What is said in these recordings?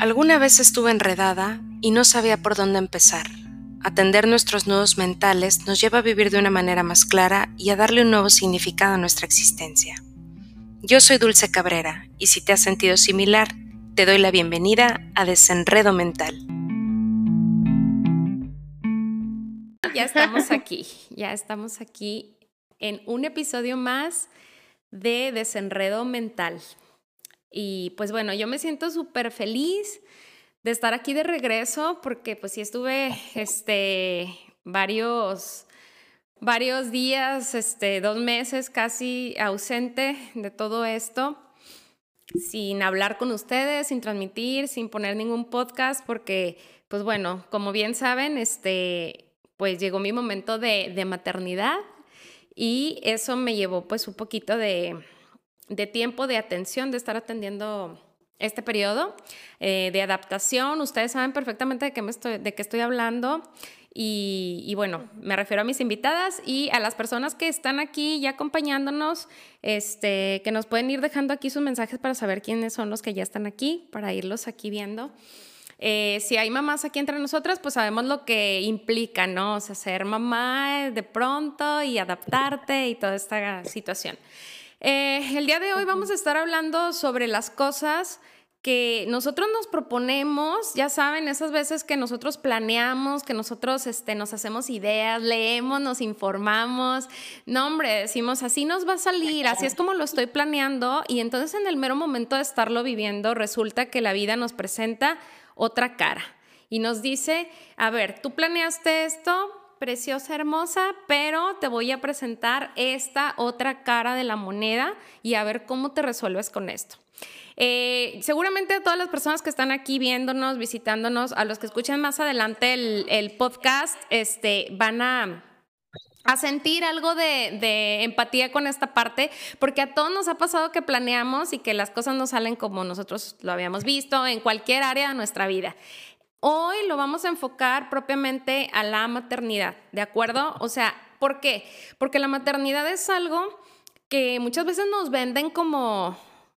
Alguna vez estuve enredada y no sabía por dónde empezar. Atender nuestros nudos mentales nos lleva a vivir de una manera más clara y a darle un nuevo significado a nuestra existencia. Yo soy Dulce Cabrera y si te has sentido similar, te doy la bienvenida a Desenredo Mental. Ya estamos aquí, ya estamos aquí en un episodio más de Desenredo Mental. Y pues bueno, yo me siento súper feliz de estar aquí de regreso porque pues sí estuve este, varios, varios días, este, dos meses casi ausente de todo esto, sin hablar con ustedes, sin transmitir, sin poner ningún podcast porque pues bueno, como bien saben, este, pues llegó mi momento de, de maternidad y eso me llevó pues un poquito de de tiempo, de atención, de estar atendiendo este periodo eh, de adaptación. Ustedes saben perfectamente de qué, me estoy, de qué estoy hablando. Y, bueno, me refiero a mis invitadas y a las personas que están aquí ya acompañándonos, este, que nos pueden ir dejando aquí sus mensajes para saber quiénes son los que ya están aquí, para irlos aquí viendo. Eh, si hay mamás aquí entre nosotras, pues sabemos lo que implica, ¿no? O sea, ser mamá de pronto y adaptarte y toda esta situación. Eh, el día de hoy vamos a estar hablando sobre las cosas que nosotros nos proponemos, ya saben, esas veces que nosotros planeamos, que nosotros este, nos hacemos ideas, leemos, nos informamos, no hombre, decimos, así nos va a salir, así es como lo estoy planeando, y entonces en el mero momento de estarlo viviendo, resulta que la vida nos presenta otra cara y nos dice, a ver, tú planeaste esto, preciosa, hermosa, pero te voy a presentar esta otra cara de la moneda y a ver cómo te resuelves con esto. Eh, seguramente a todas las personas que están aquí viéndonos, visitándonos, a los que escuchen más adelante el, podcast, este, van a, a sentir algo de, de, empatía con esta parte, porque a todos nos ha pasado que planeamos y que las cosas no salen como nosotros lo habíamos visto en cualquier área de nuestra vida. Hoy lo vamos a enfocar propiamente a la maternidad, ¿de acuerdo? O sea, ¿por qué? Porque la maternidad es algo que muchas veces nos venden como,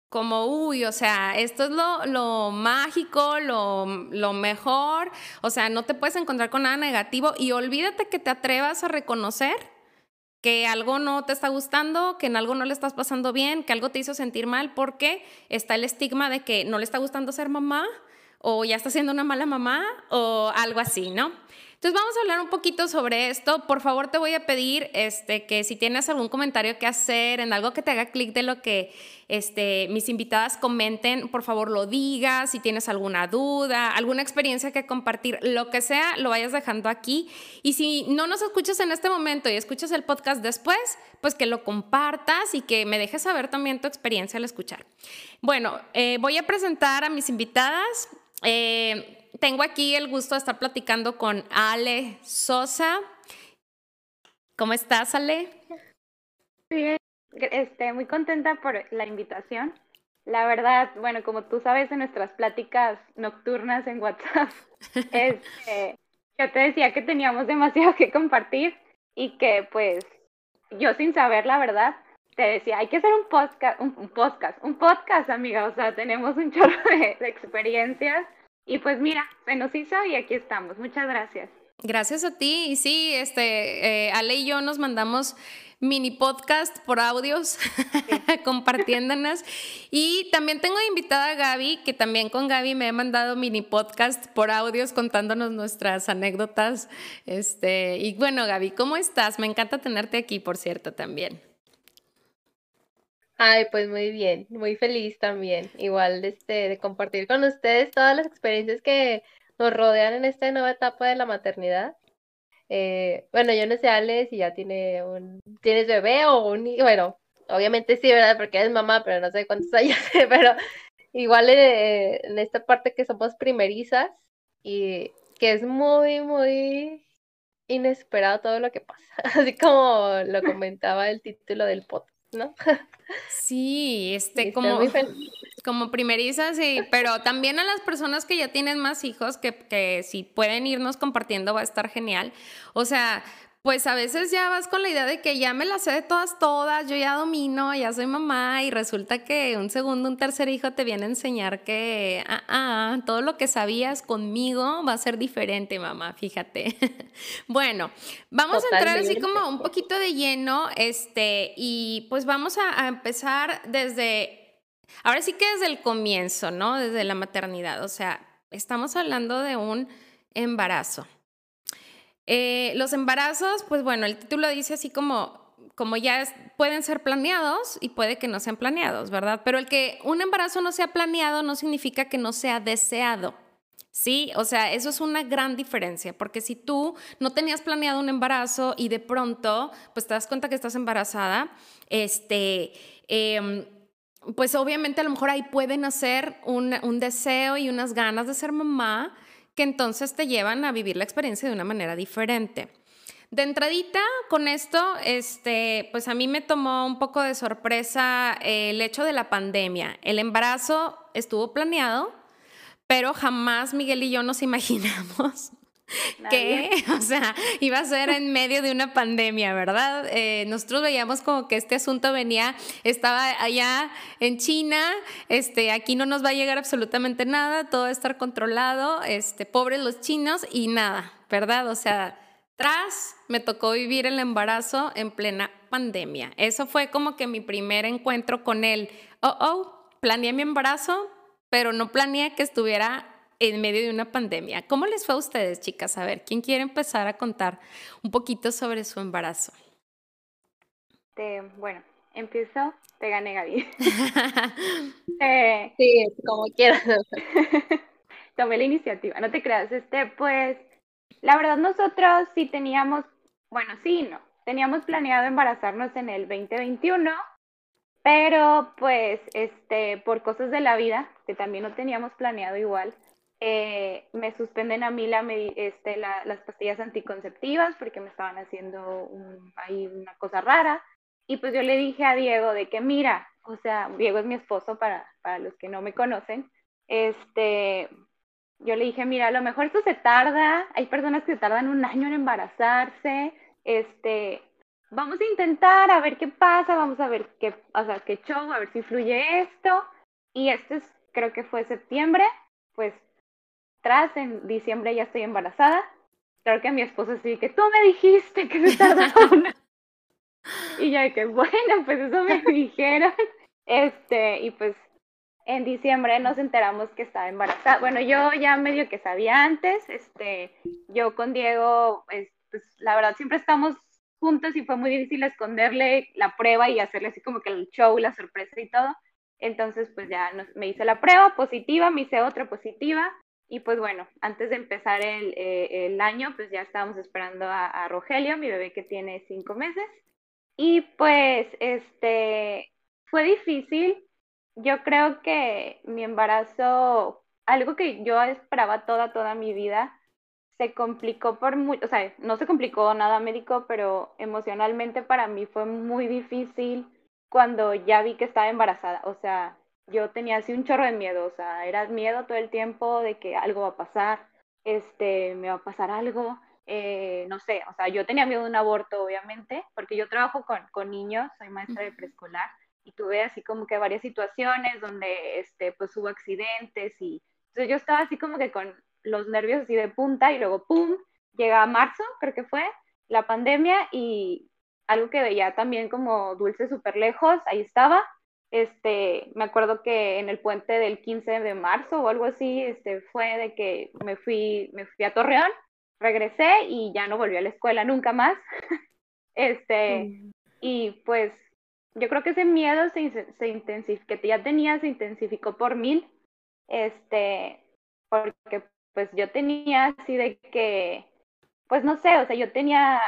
como, uy, o sea, esto es lo, mágico, lo, lo, mejor, o sea, no te puedes encontrar con nada negativo y olvídate que te atrevas a reconocer que algo no te está gustando, que en algo no le estás pasando bien, que algo te hizo sentir mal, porque está el estigma de que no le está gustando ser mamá, o ya está siendo una mala mamá o algo así, ¿no? Entonces vamos a hablar un poquito sobre esto. Por favor, te voy a pedir este, que si tienes algún comentario que hacer, en algo que te haga clic de lo que este, mis invitadas comenten, por favor lo digas. Si tienes alguna duda, alguna experiencia que compartir, lo que sea, lo vayas dejando aquí. Y si no nos escuchas en este momento y escuchas el podcast después, pues que lo compartas y que me dejes saber también tu experiencia al escuchar. Bueno, eh, voy a presentar a mis invitadas. Eh, tengo aquí el gusto de estar platicando con Ale Sosa. ¿Cómo estás, Ale? Bien, este, muy contenta por la invitación. La verdad, bueno, como tú sabes en nuestras pláticas nocturnas en WhatsApp, este, yo te decía que teníamos demasiado que compartir y que pues yo sin saber la verdad, te decía, hay que hacer un podcast, un, podcast, un podcast, amiga, o sea, tenemos un chorro de, experiencias y pues mira, se nos hizo y aquí estamos. Muchas gracias. Gracias a ti. Y sí, este, eh, Ale y yo nos mandamos mini podcast por audios, compartiéndonos. Y también tengo invitada a Gaby, que también con Gaby me he mandado mini podcast por audios contándonos nuestras anécdotas. Este, y bueno, Gaby, ¿cómo estás? Me encanta tenerte aquí, por cierto, también. Ay, pues muy bien, muy feliz también, igual este, de compartir con ustedes todas las experiencias que nos rodean en esta nueva etapa de la maternidad. Eh, bueno, yo no sé, Ale, si ya tiene un, tienes bebé o un bueno, obviamente sí, ¿verdad? Porque eres mamá, pero no sé cuántos años, pero igual eh, en esta parte que somos primerizas y que es muy, muy inesperado todo lo que pasa, así como lo comentaba el título del podcast. ¿No? Sí, este, como, como primerizas, sí, pero también a las personas que ya tienen más hijos, que, que si pueden irnos compartiendo va a estar genial. O sea, pues a veces ya vas con la idea de que ya me la sé de todas, todas, yo ya domino, ya soy mamá y resulta que un segundo, un tercer hijo te viene a enseñar que ah, ah, todo lo que sabías conmigo va a ser diferente, mamá, fíjate. bueno, vamos a entrar así como un poquito de lleno, este, y pues vamos a, a empezar desde, ahora sí que desde el comienzo, ¿no? Desde la maternidad, o sea, estamos hablando de un embarazo. Eh, los embarazos, pues bueno, el título dice así como, como ya pueden ser planeados y puede que no sean planeados, ¿verdad? Pero el que un embarazo no sea planeado no significa que no sea deseado. Sí, o sea, eso es una gran diferencia, porque si tú no tenías planeado un embarazo y de pronto, pues te das cuenta que estás embarazada, este, em, pues obviamente a lo mejor ahí pueden hacer un, un deseo y unas ganas de ser mamá, que entonces te llevan a vivir la experiencia de una manera diferente. De entradita, con esto, este, pues a mí me tomó un poco de sorpresa el hecho de la pandemia. El embarazo estuvo planeado, pero jamás Miguel y yo nos imaginamos que, o sea, iba a ser en medio de una pandemia, ¿verdad? Eh, nosotros veíamos como que este asunto venía, estaba allá en China, este, aquí no nos va a llegar absolutamente nada, todo va a estar controlado, este, pobres los chinos y nada, ¿verdad? O sea, tras me tocó vivir el embarazo en plena pandemia. Eso fue como que mi primer encuentro con él. Oh, oh, planeé mi embarazo, pero no planeé que estuviera en medio de una pandemia. ¿Cómo les fue a ustedes, chicas? A ver, ¿quién quiere empezar a contar un poquito sobre su embarazo? bueno, empiezo, te gané Gaby. eh, sí, como quieras. Tomé la iniciativa, no te creas. Este, pues, la verdad nosotros sí teníamos, bueno, sí, no, teníamos planeado embarazarnos en el 2021, pero pues, este, por cosas de la vida, que también no teníamos planeado igual, eh, me suspenden a mí la, este, las pastillas anticonceptivas porque me estaban haciendo ahí una cosa rara. Y pues yo le dije a Diego de que mira, o sea, Diego es mi esposo para, para los que no me conocen, este, yo le dije, mira, a lo mejor esto se tarda, hay personas que tardan un año en embarazarse, este, vamos a intentar a ver qué pasa, vamos a ver qué, o sea, qué show, a ver si fluye esto. Y este es, creo que fue septiembre, pues tras, en diciembre ya estoy embarazada. Claro que mi esposo sí, que tú me dijiste que se tardaba una... y ya que bueno, pues eso me dijeron. Este, y pues en diciembre nos enteramos que estaba embarazada. Bueno, yo ya medio que sabía antes, este, yo con Diego, pues, pues la verdad siempre estamos juntos y fue muy difícil esconderle la prueba y hacerle así como que el show, la sorpresa y todo. Entonces, pues ya me hice la prueba positiva, me hice otra positiva y pues bueno, antes de empezar el, eh, el año, pues ya estábamos esperando a, Rogelio, mi bebé que tiene cinco meses. Y pues, este, fue difícil. Yo creo que mi embarazo, algo que yo esperaba toda, toda mi vida, se complicó por mucho, o sea, no se complicó nada médico, pero emocionalmente para mí fue muy difícil cuando ya vi que estaba embarazada. O sea, yo tenía así un chorro de miedo, o sea, era miedo todo el tiempo de que algo va a pasar, este, me va a pasar algo, eh, no sé, o sea, yo tenía miedo de un aborto, obviamente, porque yo trabajo con, con niños, soy maestra de preescolar, y tuve así como que varias situaciones donde, este, pues hubo accidentes y, entonces yo estaba así como que con los nervios así de punta y luego, ¡pum!, llega marzo, creo que fue, la pandemia y algo que veía también como dulce súper lejos, ahí estaba, este, me acuerdo que en el puente del 15 de marzo o algo así, este, fue de que me fui, me fui a Torreón, regresé y ya no volví a la escuela nunca más. este, mm. y pues yo creo que ese miedo se, se intensificó, que ya tenía se intensificó por mil, este, porque pues yo tenía así de que, pues no sé, o sea, yo tenía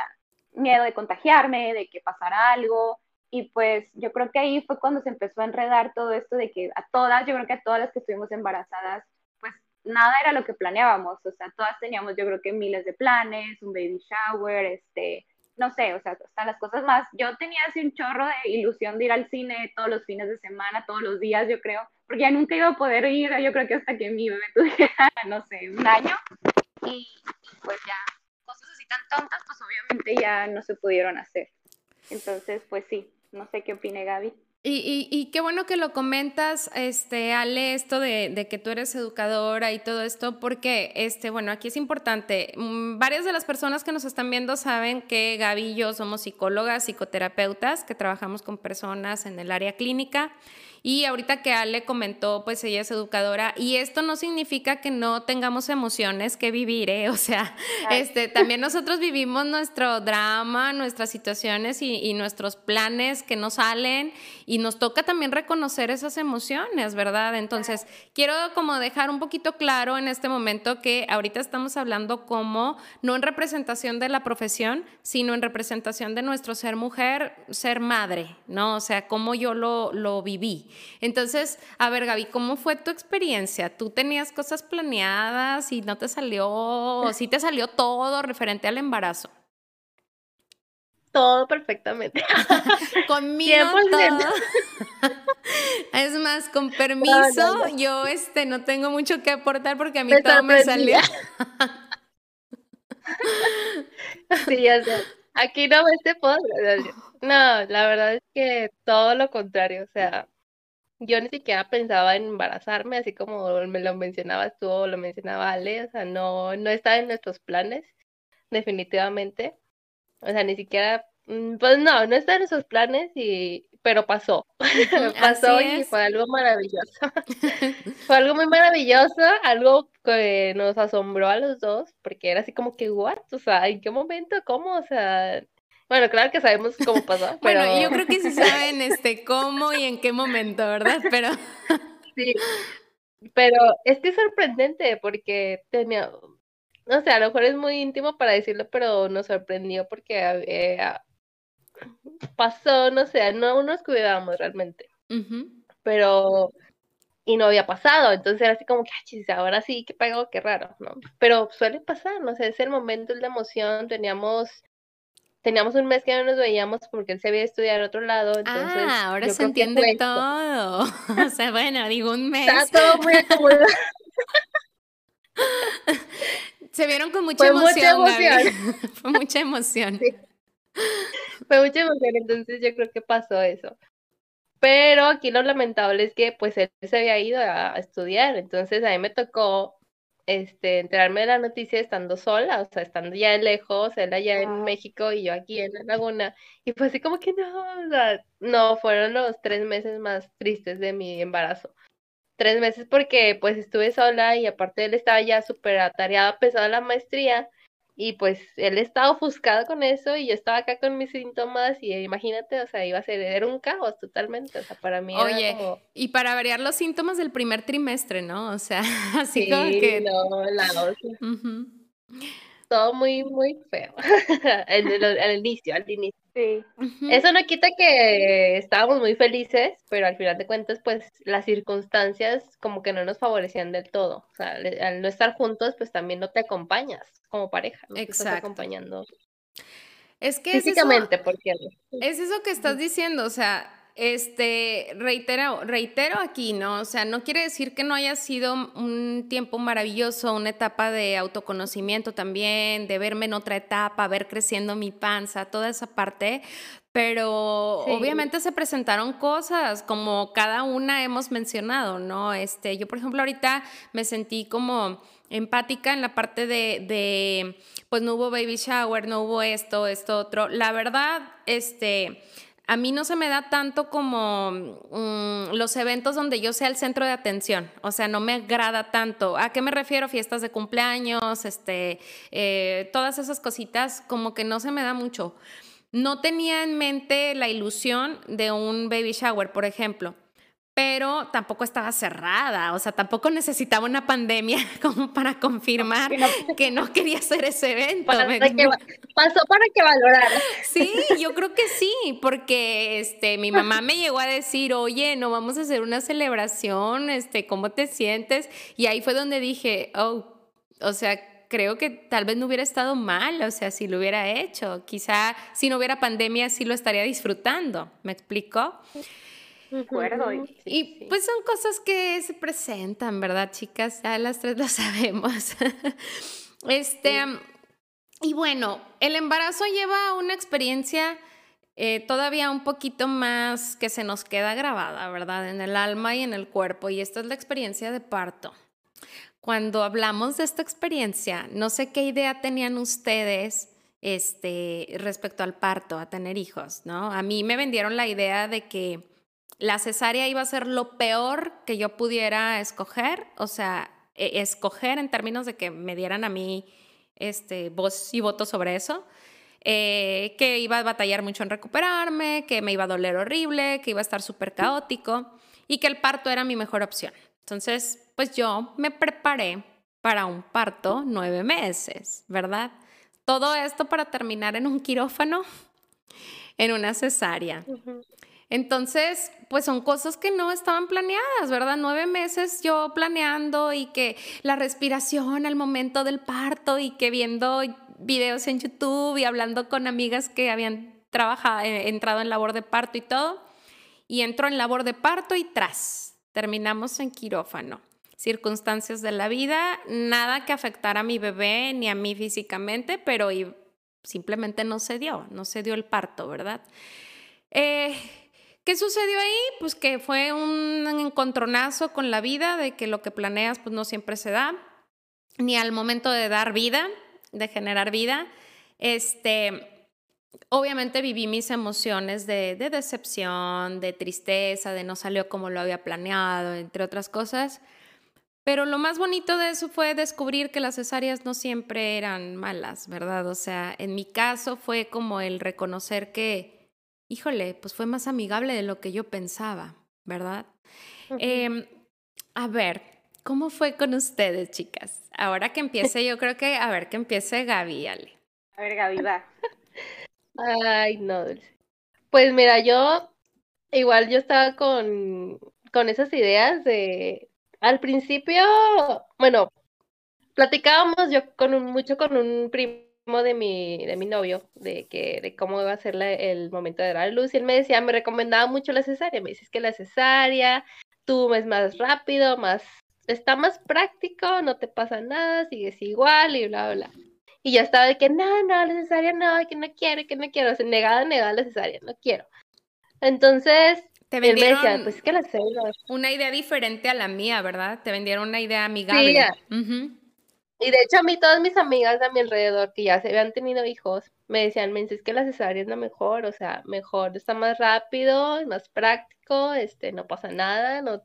miedo de contagiarme, de que pasara algo, y pues yo creo que ahí fue cuando se empezó a enredar todo esto de que a todas, yo creo que a todas las que estuvimos embarazadas, pues nada era lo que planeábamos, o sea, todas teníamos yo creo que miles de planes, un baby shower, este, no sé, o sea, hasta las cosas más, yo tenía así un chorro de ilusión de ir al cine todos los fines de semana, todos los días, yo creo, porque ya nunca iba a poder ir, yo creo que hasta que mi bebé tuviera, no sé, un año, y pues ya, cosas así tan tontas, pues obviamente ya no se pudieron hacer. Entonces, pues sí, no sé qué opine Gaby. Y, y, qué bueno que lo comentas, este, Ale, esto de, de, que tú eres educadora y todo esto, porque, este, bueno, aquí es importante. Mm, varias de las personas que nos están viendo saben que Gaby y yo somos psicólogas, psicoterapeutas, que trabajamos con personas en el área clínica. Y ahorita que Ale comentó, pues ella es educadora y esto no significa que no tengamos emociones que vivir, ¿eh? O sea, este, también nosotros vivimos nuestro drama, nuestras situaciones y, nuestros planes que nos salen y nos toca también reconocer esas emociones, ¿verdad? Entonces, quiero como dejar un poquito claro en este momento que ahorita estamos hablando como no en representación de la profesión, sino en representación de nuestro ser mujer, ser madre, ¿no? O sea, cómo yo lo, lo viví. Entonces, a ver, Gaby, ¿cómo fue tu experiencia? ¿Tú tenías cosas planeadas y no te salió, o sí te salió todo referente al embarazo? Todo perfectamente. Conmigo todo. es más, con permiso, yo este no tengo mucho que aportar porque a mí todo me salió. sí, ya sé. Aquí no me este podcast. No, la verdad es que todo lo contrario, o sea, yo ni siquiera pensaba en embarazarme, así como me lo mencionabas tú o lo mencionaba Ale, o sea, no, no estaba en nuestros planes, definitivamente. O sea, ni siquiera, mm, pues no, no está en nuestros planes, y, pero pasó. pasó y fue algo maravilloso. fue algo muy maravilloso, algo que nos asombró a los dos, porque era así como que, what? O sea, ¿en qué momento? ¿Cómo? O sea, bueno, claro que sabemos cómo pasó, pero... Bueno, yo creo que sí saben este, cómo y en qué momento, ¿verdad? Pero... sí, pero es que es sorprendente porque tenía... No sé, a lo mejor es muy íntimo para decirlo, pero nos sorprendió porque eh, pasó, no sé, no nos cuidábamos realmente. Pero y no había pasado, entonces era así como que, ahora sí, qué pago, qué raro, ¿no? Pero suele pasar, no sé, es el momento de emoción, teníamos teníamos un mes que no nos veíamos porque él se había estudiado en otro lado. Entonces ah, ahora se entiende todo. o sea, bueno, digo un mes. Está todo muy acomodado. se vieron con mucha emoción. Mucha emoción. Fue mucha emoción. Fue mucha emoción, entonces yo creo que pasó eso. Pero aquí lo lamentable es que pues él se había ido a estudiar, entonces a mí me tocó este, enterarme de la noticia estando sola, o sea, estando ya lejos, él allá en México y yo aquí en la laguna, y fue así como que no, o sea, no, fueron los tres meses más tristes de mi embarazo. Tres meses porque pues estuve sola y aparte él estaba ya súper atareado, pesado la maestría, y pues él estaba ofuscado con eso y yo estaba acá con mis síntomas y imagínate, o sea, iba a ser, era un caos totalmente, o sea, para mí Oye, era como... y para variar los síntomas del primer trimestre, ¿no? O sea, así como que... no, la Todo muy, muy feo, al inicio, al inicio. Sí. Eso no quita que estábamos muy felices, pero al final de cuentas, pues las circunstancias como que no nos favorecían del todo. O sea, al no estar juntos, pues también no te acompañas como pareja, no Exacto. estás acompañando. Es que físicamente, es eso, porque es eso que estás diciendo, o sea, este, reitero, reitero aquí, ¿no? O sea, no quiere decir que no haya sido un tiempo maravilloso, una etapa de autoconocimiento también, de verme en otra etapa, ver creciendo mi panza, toda esa parte, pero obviamente se presentaron cosas como cada una hemos mencionado, ¿no? Este, yo, por ejemplo, ahorita me sentí como empática en la parte de, de pues no hubo baby shower, no hubo esto, esto, otro. La verdad, este a mí no se me da tanto como mm, los eventos donde yo sea el centro de atención, o sea, no me agrada tanto. ¿A qué me refiero? Fiestas de cumpleaños, este, eh, todas esas cositas, como que no se me da mucho. No tenía en mente la ilusión de un baby shower, por ejemplo pero tampoco estaba cerrada, o sea, tampoco necesitaba una pandemia como para confirmar que no quería hacer ese evento. pasó para que valorara. Sí, yo creo que sí, porque este, mi mamá me llegó a decir, oye, no vamos a hacer una celebración, este, ¿cómo te sientes? Y ahí fue donde dije, oh, o sea, creo que tal vez no hubiera estado mal, o sea, si lo hubiera hecho, quizá si no hubiera pandemia sí lo estaría disfrutando, ¿me explico? Y pues son cosas que se presentan, ¿verdad, chicas? Ya las tres lo sabemos. este. y bueno, el embarazo lleva una experiencia eh, todavía un poquito más que se nos queda grabada, ¿verdad? En el alma y en el cuerpo. Y esta es la experiencia de parto. Cuando hablamos de esta experiencia, no sé qué idea tenían ustedes este, respecto al parto, a tener hijos, ¿no? A mí me vendieron la idea de que la cesárea iba a ser lo peor que yo pudiera escoger, o sea, e, escoger en términos de que me dieran a mí este, voz y voto sobre eso. Eh, que iba a batallar mucho en recuperarme, que me iba a doler horrible, que iba a estar súper caótico y que el parto era mi mejor opción. Entonces, pues yo me preparé para un parto nueve meses, ¿verdad? Todo esto para terminar en un quirófano, en una cesárea. Entonces, pues son cosas que no estaban planeadas, ¿verdad? Nueve meses yo planeando y que la respiración al momento del parto y que viendo videos en YouTube y hablando con amigas que habían trabajado, eh, entrado en labor de parto y todo. Y entro en labor de parto y tras, terminamos en quirófano. Circunstancias de la vida, nada que afectara a mi bebé ni a mí físicamente, pero simplemente no se dio, no se dio el parto, ¿verdad? Eh, ¿Qué sucedió ahí? Pues que fue un encontronazo con la vida, de que lo que planeas pues no siempre se da, ni al momento de dar vida, de generar vida. Este, obviamente viví mis emociones de, de decepción, de tristeza, de no salió como lo había planeado, entre otras cosas. Pero lo más bonito de eso fue descubrir que las cesáreas no siempre eran malas, ¿verdad? O sea, en mi caso fue como el reconocer que híjole, pues fue más amigable de lo que yo pensaba, ¿verdad? Em, a ver, ¿cómo fue con ustedes, chicas? Ahora que empiece, yo creo que, a ver, que empiece Gaby, Ale. A ver, Gaby, va. Ay, no, Pues mira, yo igual yo estaba con, con esas ideas de, al principio, bueno, platicábamos yo con un, mucho con un primo de mi, de mi novio, de que de cómo iba a ser el momento de dar a luz, y él me decía, me recomendaba mucho la cesárea, me dices que la cesárea, tú es más rápido, más, está más práctico, no te pasa nada, sigues igual y bla, bla. Y ya estaba de que, no, no, la cesárea no, que no quiero, que no quiero, o sea, negada, negada la cesárea, no quiero. Entonces, te vendieron pues que la una idea diferente a la mía, ¿verdad? Te vendieron una idea amigable. Sí, y de hecho a mí todas mis amigas a mi alrededor que ya se habían tenido hijos me decían, me es que la cesárea es la mejor, o sea, mejor, está más rápido, es más práctico, este, no pasa nada, no,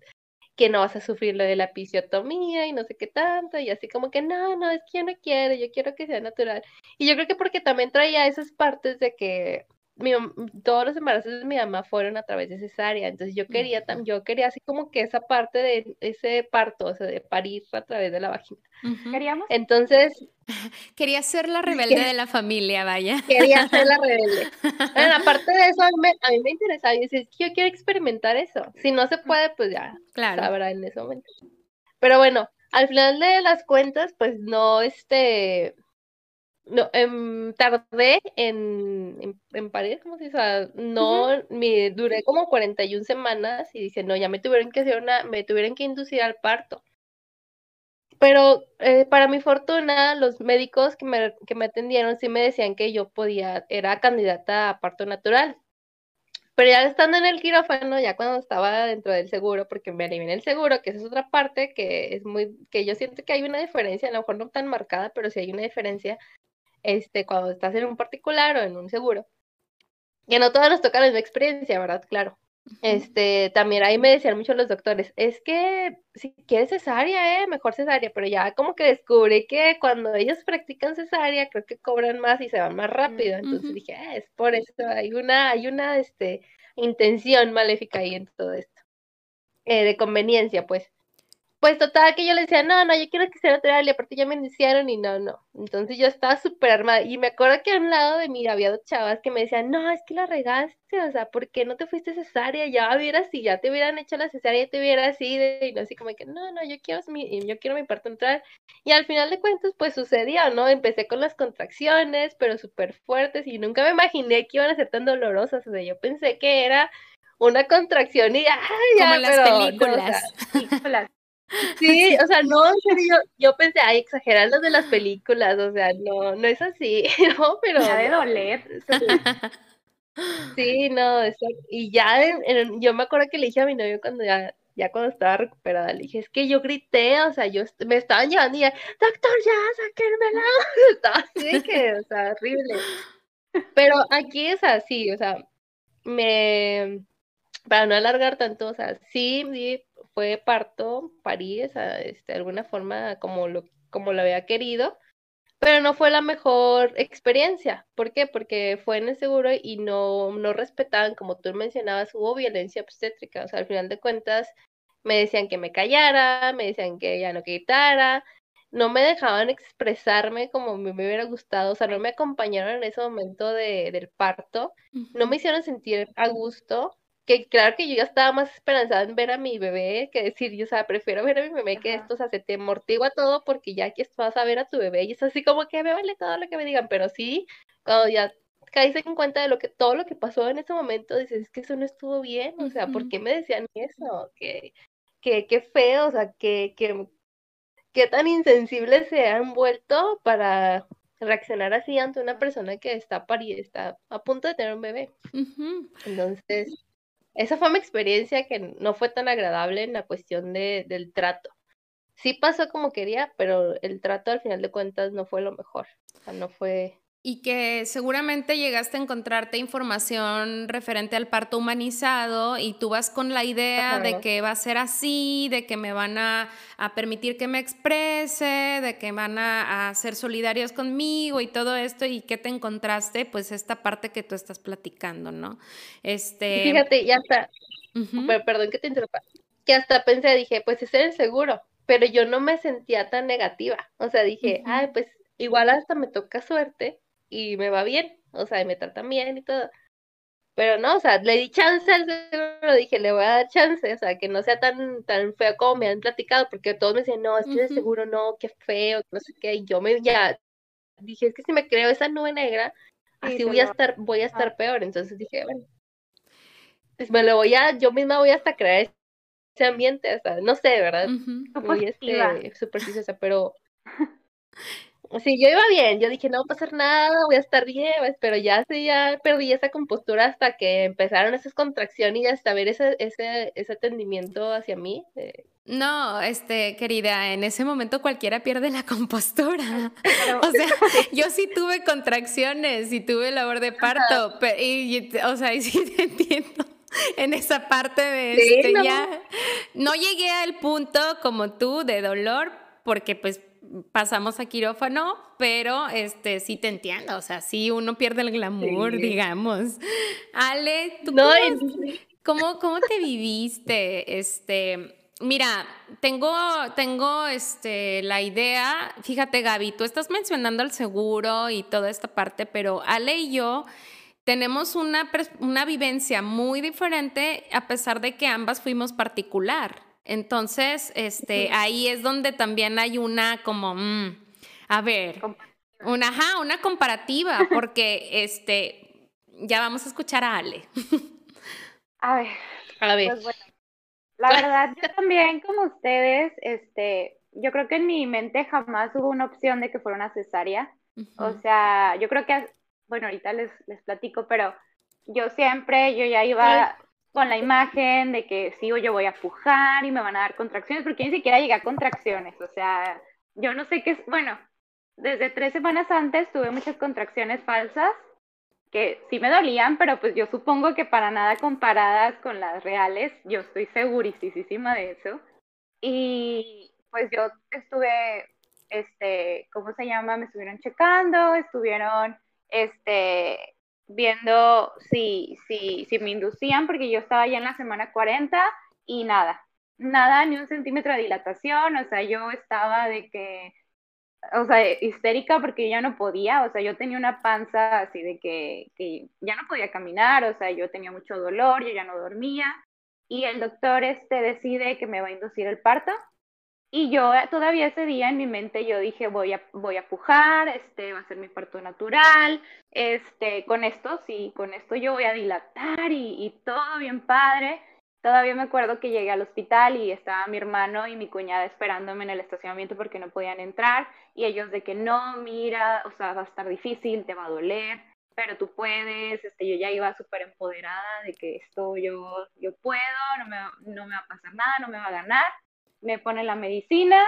que no vas a sufrir lo de la episiotomía y no sé qué tanto, y así como que no, no, es que yo no quiero, yo quiero que sea natural. Y yo creo que porque también traía esas partes de que todos los embarazos de mi mamá fueron a través de cesárea, entonces yo quería, yo quería así como que esa parte de ese parto, o sea, de parir a través de la vagina. Queríamos. Entonces. Quería ser la rebelde de la familia, vaya. Quería ser la rebelde. Bueno, aparte de eso, a mí, me interesaba y decía, es que yo quiero experimentar eso. Si no se puede, pues ya claro. sabrá en ese momento. Pero bueno, al final de las cuentas, pues no, este, no, em, tardé en, en, parir, ¿cómo se dice? no, me duré como 41 semanas y dice, no, ya me tuvieron que hacer una, me tuvieron que inducir al parto. Pero eh, para mi fortuna, los médicos que me, que me atendieron sí me decían que yo podía, era candidata a parto natural. Pero ya estando en el quirófano, ya cuando estaba dentro del seguro, porque me en el seguro, que esa es otra parte que es muy, que yo siento que hay una diferencia, a lo mejor no tan marcada, pero sí hay una diferencia este, cuando estás en un particular o en un seguro. Que no todos nos toca la misma experiencia, ¿verdad? Claro. Este, también ahí me decían mucho los doctores, es que si quieres cesárea, eh, mejor cesárea, pero ya como que descubrí que cuando ellos practican cesárea, creo que cobran más y se van más rápido. Entonces dije, ah, es por eso, hay una, hay una este, intención maléfica ahí en todo esto. Eh, de conveniencia, pues. Pues total, que yo le decía, no, no, yo quiero que sea natural, y aparte ya me iniciaron y no, no. Entonces yo estaba súper armada. Y me acuerdo que a un lado de mí había dos chavas que me decían, no, es que la regaste, o sea, ¿por qué no te fuiste cesárea? Ya hubieras, si ya te hubieran hecho la cesárea, ya te hubieras así y no así como que, no, no, yo quiero mi, yo quiero mi parto natural. Y al final de cuentas, pues sucedió, ¿no? Empecé con las contracciones, pero súper fuertes, y nunca me imaginé que iban a ser tan dolorosas. O sea, yo pensé que era una contracción y ay, ya, Como las películas. Sí, o sea, no, en serio, yo, pensé, ay, exagerar los de las películas, o sea, no, no es así, ¿no? Pero... Ya de doler. Sí, no, eso, y ya, yo me acuerdo que le dije a mi novio cuando ya, ya cuando estaba recuperada, le dije, es que yo grité, o sea, yo, me estaban llevando y ya, doctor, ya, sáquenmela, estaba así que, o sea, horrible. Pero aquí es así, o sea, me, para no alargar tanto, o sea, sí, sí fue parto, parí, o sea, este, de alguna forma como lo, como lo había querido, pero no fue la mejor experiencia. ¿Por qué? Porque fue en el seguro y no, no respetaban, como tú mencionabas, hubo violencia obstétrica. O sea, al final de cuentas, me decían que me callara, me decían que ya no gritara, no me dejaban expresarme como me, hubiera gustado, o sea, no me acompañaron en ese momento de, del parto, no me hicieron sentir a gusto que claro que yo ya estaba más esperanzada en ver a mi bebé que decir, yo, o sea, prefiero ver a mi bebé que esto, o sea, se te amortigua todo porque ya que vas a ver a tu bebé y es así como que me vale todo lo que me digan, pero sí, cuando ya caes en cuenta de lo que, todo lo que pasó en ese momento, dices, es que eso no estuvo bien, o sea, ¿por qué me decían eso? Que, que, qué feo, o sea, que, que, qué tan insensibles se han vuelto para reaccionar así ante una persona que está pari está a punto de tener un bebé. Entonces, esa fue mi experiencia que no fue tan agradable en la cuestión de, del trato. Sí pasó como quería, pero el trato al final de cuentas no fue lo mejor. O sea, no fue, y que seguramente llegaste a encontrarte información referente al parto humanizado y tú vas con la idea de que va a ser así, de que me van a, permitir que me exprese, de que van a, ser solidarios conmigo y todo esto y que te encontraste, pues esta parte que tú estás platicando, ¿no? Este... Fíjate, ya está. Perdón que te interrumpa. Que hasta pensé, dije, pues ese es el seguro, pero yo no me sentía tan negativa. O sea, dije, ay, pues igual hasta me toca suerte y me va bien, o sea, y me tratan bien y todo. Pero no, o sea, le di chance al seguro, dije, le voy a dar chance, o sea, que no sea tan, tan feo como me han platicado, porque todos me decían, no, estoy de seguro, no, qué feo, no sé qué, y yo me ya dije, es que si me creo esa nube negra, así voy a estar, voy a estar peor, entonces dije, bueno, pues me lo voy a, yo misma voy hasta crear ese ambiente, o sea, no sé, ¿verdad? Muy este, supersticiosa, pero Sí, yo iba bien, yo dije, no va a pasar nada, voy a estar bien, pues, pero ya sí, ya perdí esa compostura hasta que empezaron esas contracciones y hasta ver ese, ese, ese atendimiento hacia mí. Eh. No, este, querida, en ese momento cualquiera pierde la compostura. O sea, yo sí tuve contracciones y tuve labor de parto, y, o sea, y sí te entiendo en esa parte de este, ya. No llegué al punto como tú de dolor, porque pues pasamos a quirófano, pero este sí te entiendo, o sea, sí uno pierde el glamour, digamos. Ale, ¿tú cómo, cómo, te viviste? Este, mira, tengo, tengo este, la idea, fíjate Gaby, tú estás mencionando el seguro y toda esta parte, pero Ale y yo tenemos una, una vivencia muy diferente a pesar de que ambas fuimos particular. Entonces, este, ahí es donde también hay una como, mm, a ver, una, ajá, una comparativa, porque este, ya vamos a escuchar a Ale. A ver, a ver. Pues bueno, la verdad, yo también, como ustedes, este, yo creo que en mi mente jamás hubo una opción de que fuera una cesárea. O sea, yo creo que, bueno, ahorita les, les platico, pero yo siempre, yo ya iba con la imagen de que sí, yo voy a pujar y me van a dar contracciones, porque ni siquiera llegué a contracciones, o sea, yo no sé qué es, bueno, desde tres semanas antes tuve muchas contracciones falsas que sí me dolían, pero pues yo supongo que para nada comparadas con las reales, yo estoy segurísima de eso. Y pues yo estuve, este, ¿cómo se llama? Me estuvieron checando, estuvieron, este, viendo si, si, si me inducían, porque yo estaba ya en la semana 40 y nada, nada, ni un centímetro de dilatación, o sea, yo estaba de que, o sea, histérica porque ya no podía, o sea, yo tenía una panza así de que, que ya no podía caminar, o sea, yo tenía mucho dolor, yo ya no dormía, y el doctor este decide que me va a inducir el parto, y yo eh, todavía ese día en mi mente yo dije, voy a, voy a pujar, este va a ser mi parto natural, este, con esto sí, con esto yo voy a dilatar y, y todo bien padre. Todavía me acuerdo que llegué al hospital y estaba mi hermano y mi cuñada esperándome en el estacionamiento porque no podían entrar y ellos de que no, mira, o sea, va a estar difícil, te va a doler, pero tú puedes, este, yo ya iba súper empoderada de que esto yo, yo puedo, no me, no me va a pasar nada, no me va a ganar, me ponen la medicina,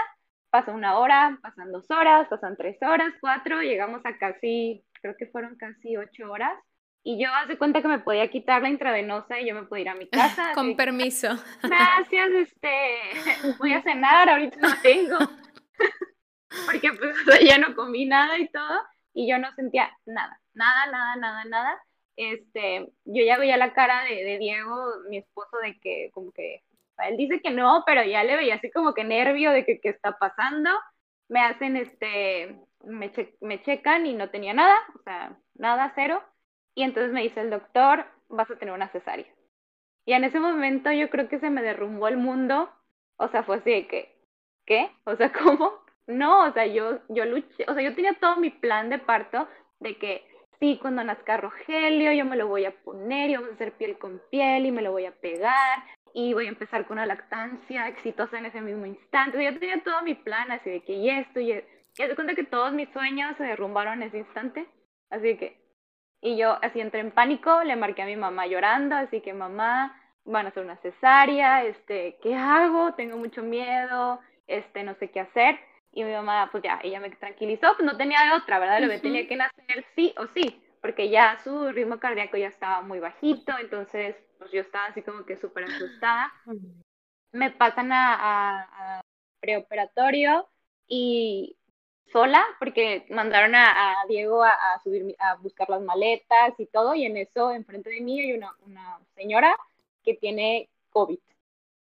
pasa una hora, pasan dos horas, pasan tres horas, cuatro, llegamos a casi, creo que fueron casi ocho horas y yo hace cuenta que me podía quitar la intravenosa y yo me podía ir a mi casa. Con permiso. Gracias, este, voy a cenar, ahorita no tengo. Porque pues ya no comí nada y todo, y yo no sentía nada, nada, nada, nada, nada. Este, yo ya veía la cara de, de Diego, mi esposo, de que como que, él dice que no, pero ya le veía así como que nervio de que qué está pasando. Me hacen, este, me, me checan y no tenía nada, o sea, nada, cero y entonces me dice el doctor, vas a tener una cesárea. Y en ese momento yo creo que se me derrumbó el mundo. O sea, fue así de que, ¿qué? O sea, ¿cómo? No, o sea, yo, yo luché, o sea, yo tenía todo mi plan de parto de que sí, cuando nazca Rogelio, yo me lo voy a poner y vamos a hacer piel con piel y me lo voy a pegar y voy a empezar con una lactancia exitosa en ese mismo instante. yo tenía todo mi plan así de que y esto y, y de cuenta que todos mis sueños se derrumbaron en ese instante. Así que y yo así entré en pánico, le marqué a mi mamá llorando, así que mamá, van a hacer una cesárea, este, ¿qué hago? Tengo mucho miedo, este, no sé qué hacer. Y mi mamá, pues ya, ella me tranquilizó, pues no tenía de otra, ¿verdad? Lo que tenía que nacer sí o sí, porque ya su ritmo cardíaco ya estaba muy bajito, entonces, pues yo estaba así como que súper asustada. Me pasan a, a preoperatorio y sola porque mandaron a, Diego a, subir, a buscar las maletas y todo, y en eso, enfrente de mí hay una, una señora que tiene COVID.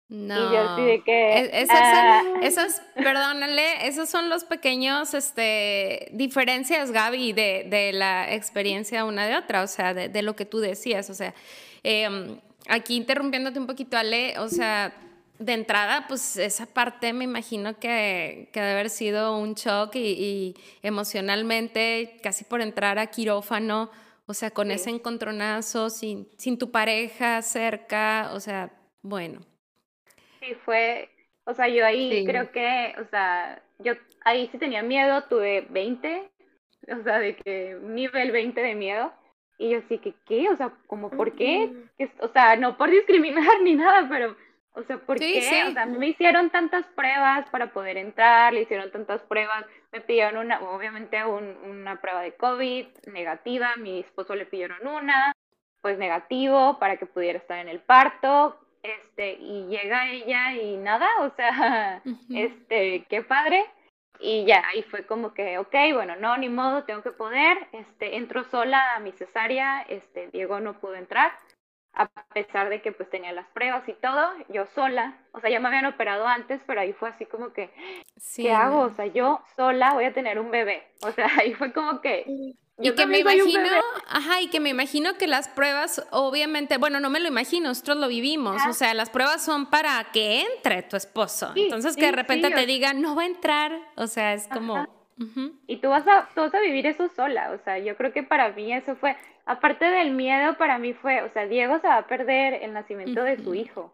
No. Y yo sí de que. Esas, ah. esos, perdónale, esos son los pequeños este, diferencias, Gaby, de, de la experiencia una de otra, o sea, de, de lo que tú decías. O sea, em, aquí interrumpiéndote un poquito, Ale, o sea, de entrada, pues esa parte me imagino que, que debe haber sido un shock y, emocionalmente, casi por entrar a quirófano, o sea, con ese encontronazo, sin, sin tu pareja cerca, o sea, bueno. Sí, fue, o sea, yo ahí creo que, o sea, yo ahí sí tenía miedo, tuve 20, o sea, de que nivel 20 de miedo. Y yo sí que, ¿qué? O sea, como, ¿por qué? O sea, no por discriminar ni nada, pero o sea, ¿por qué? O sea, me hicieron tantas pruebas para poder entrar, le hicieron tantas pruebas, me pidieron una, obviamente una prueba de COVID negativa, mi esposo le pidieron una, pues negativo para que pudiera estar en el parto, este, y llega ella y nada, o sea, este, qué padre, y ya, ahí fue como que, ok, bueno, no, ni modo, tengo que poder, este, entró sola a mi cesárea, este, Diego no pudo entrar, a pesar de que pues tenía las pruebas y todo, yo sola, o sea, ya me habían operado antes, pero ahí fue así como que, ¿qué hago? O sea, yo sola voy a tener un bebé, o sea, ahí fue como que... y que me imagino, ajá, y que me imagino que las pruebas, obviamente, bueno, no me lo imagino, nosotros lo vivimos, o sea, las pruebas son para que entre tu esposo, entonces que de repente te digan, no va a entrar, o sea, es como... Y tú vas, a, tú vas a vivir eso sola, o sea, yo creo que para mí eso fue, aparte del miedo, para mí fue, o sea, Diego se va a perder el nacimiento de su hijo.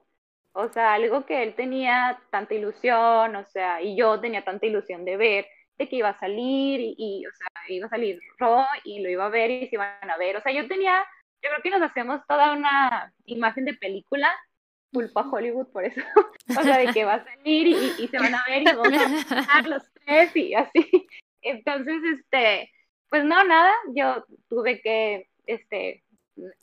O sea, algo que él tenía tanta ilusión, o sea, y yo tenía tanta ilusión de ver, de que iba a salir y, o sea, iba a salir Ro y lo iba a ver y se iban a ver. O sea, yo tenía, yo creo que nos hacemos toda una imagen de película, culpa a Hollywood por eso. o sea, de que va a salir y, se van a ver y vamos a los tres y así. Entonces, este, pues no, nada, yo tuve que este,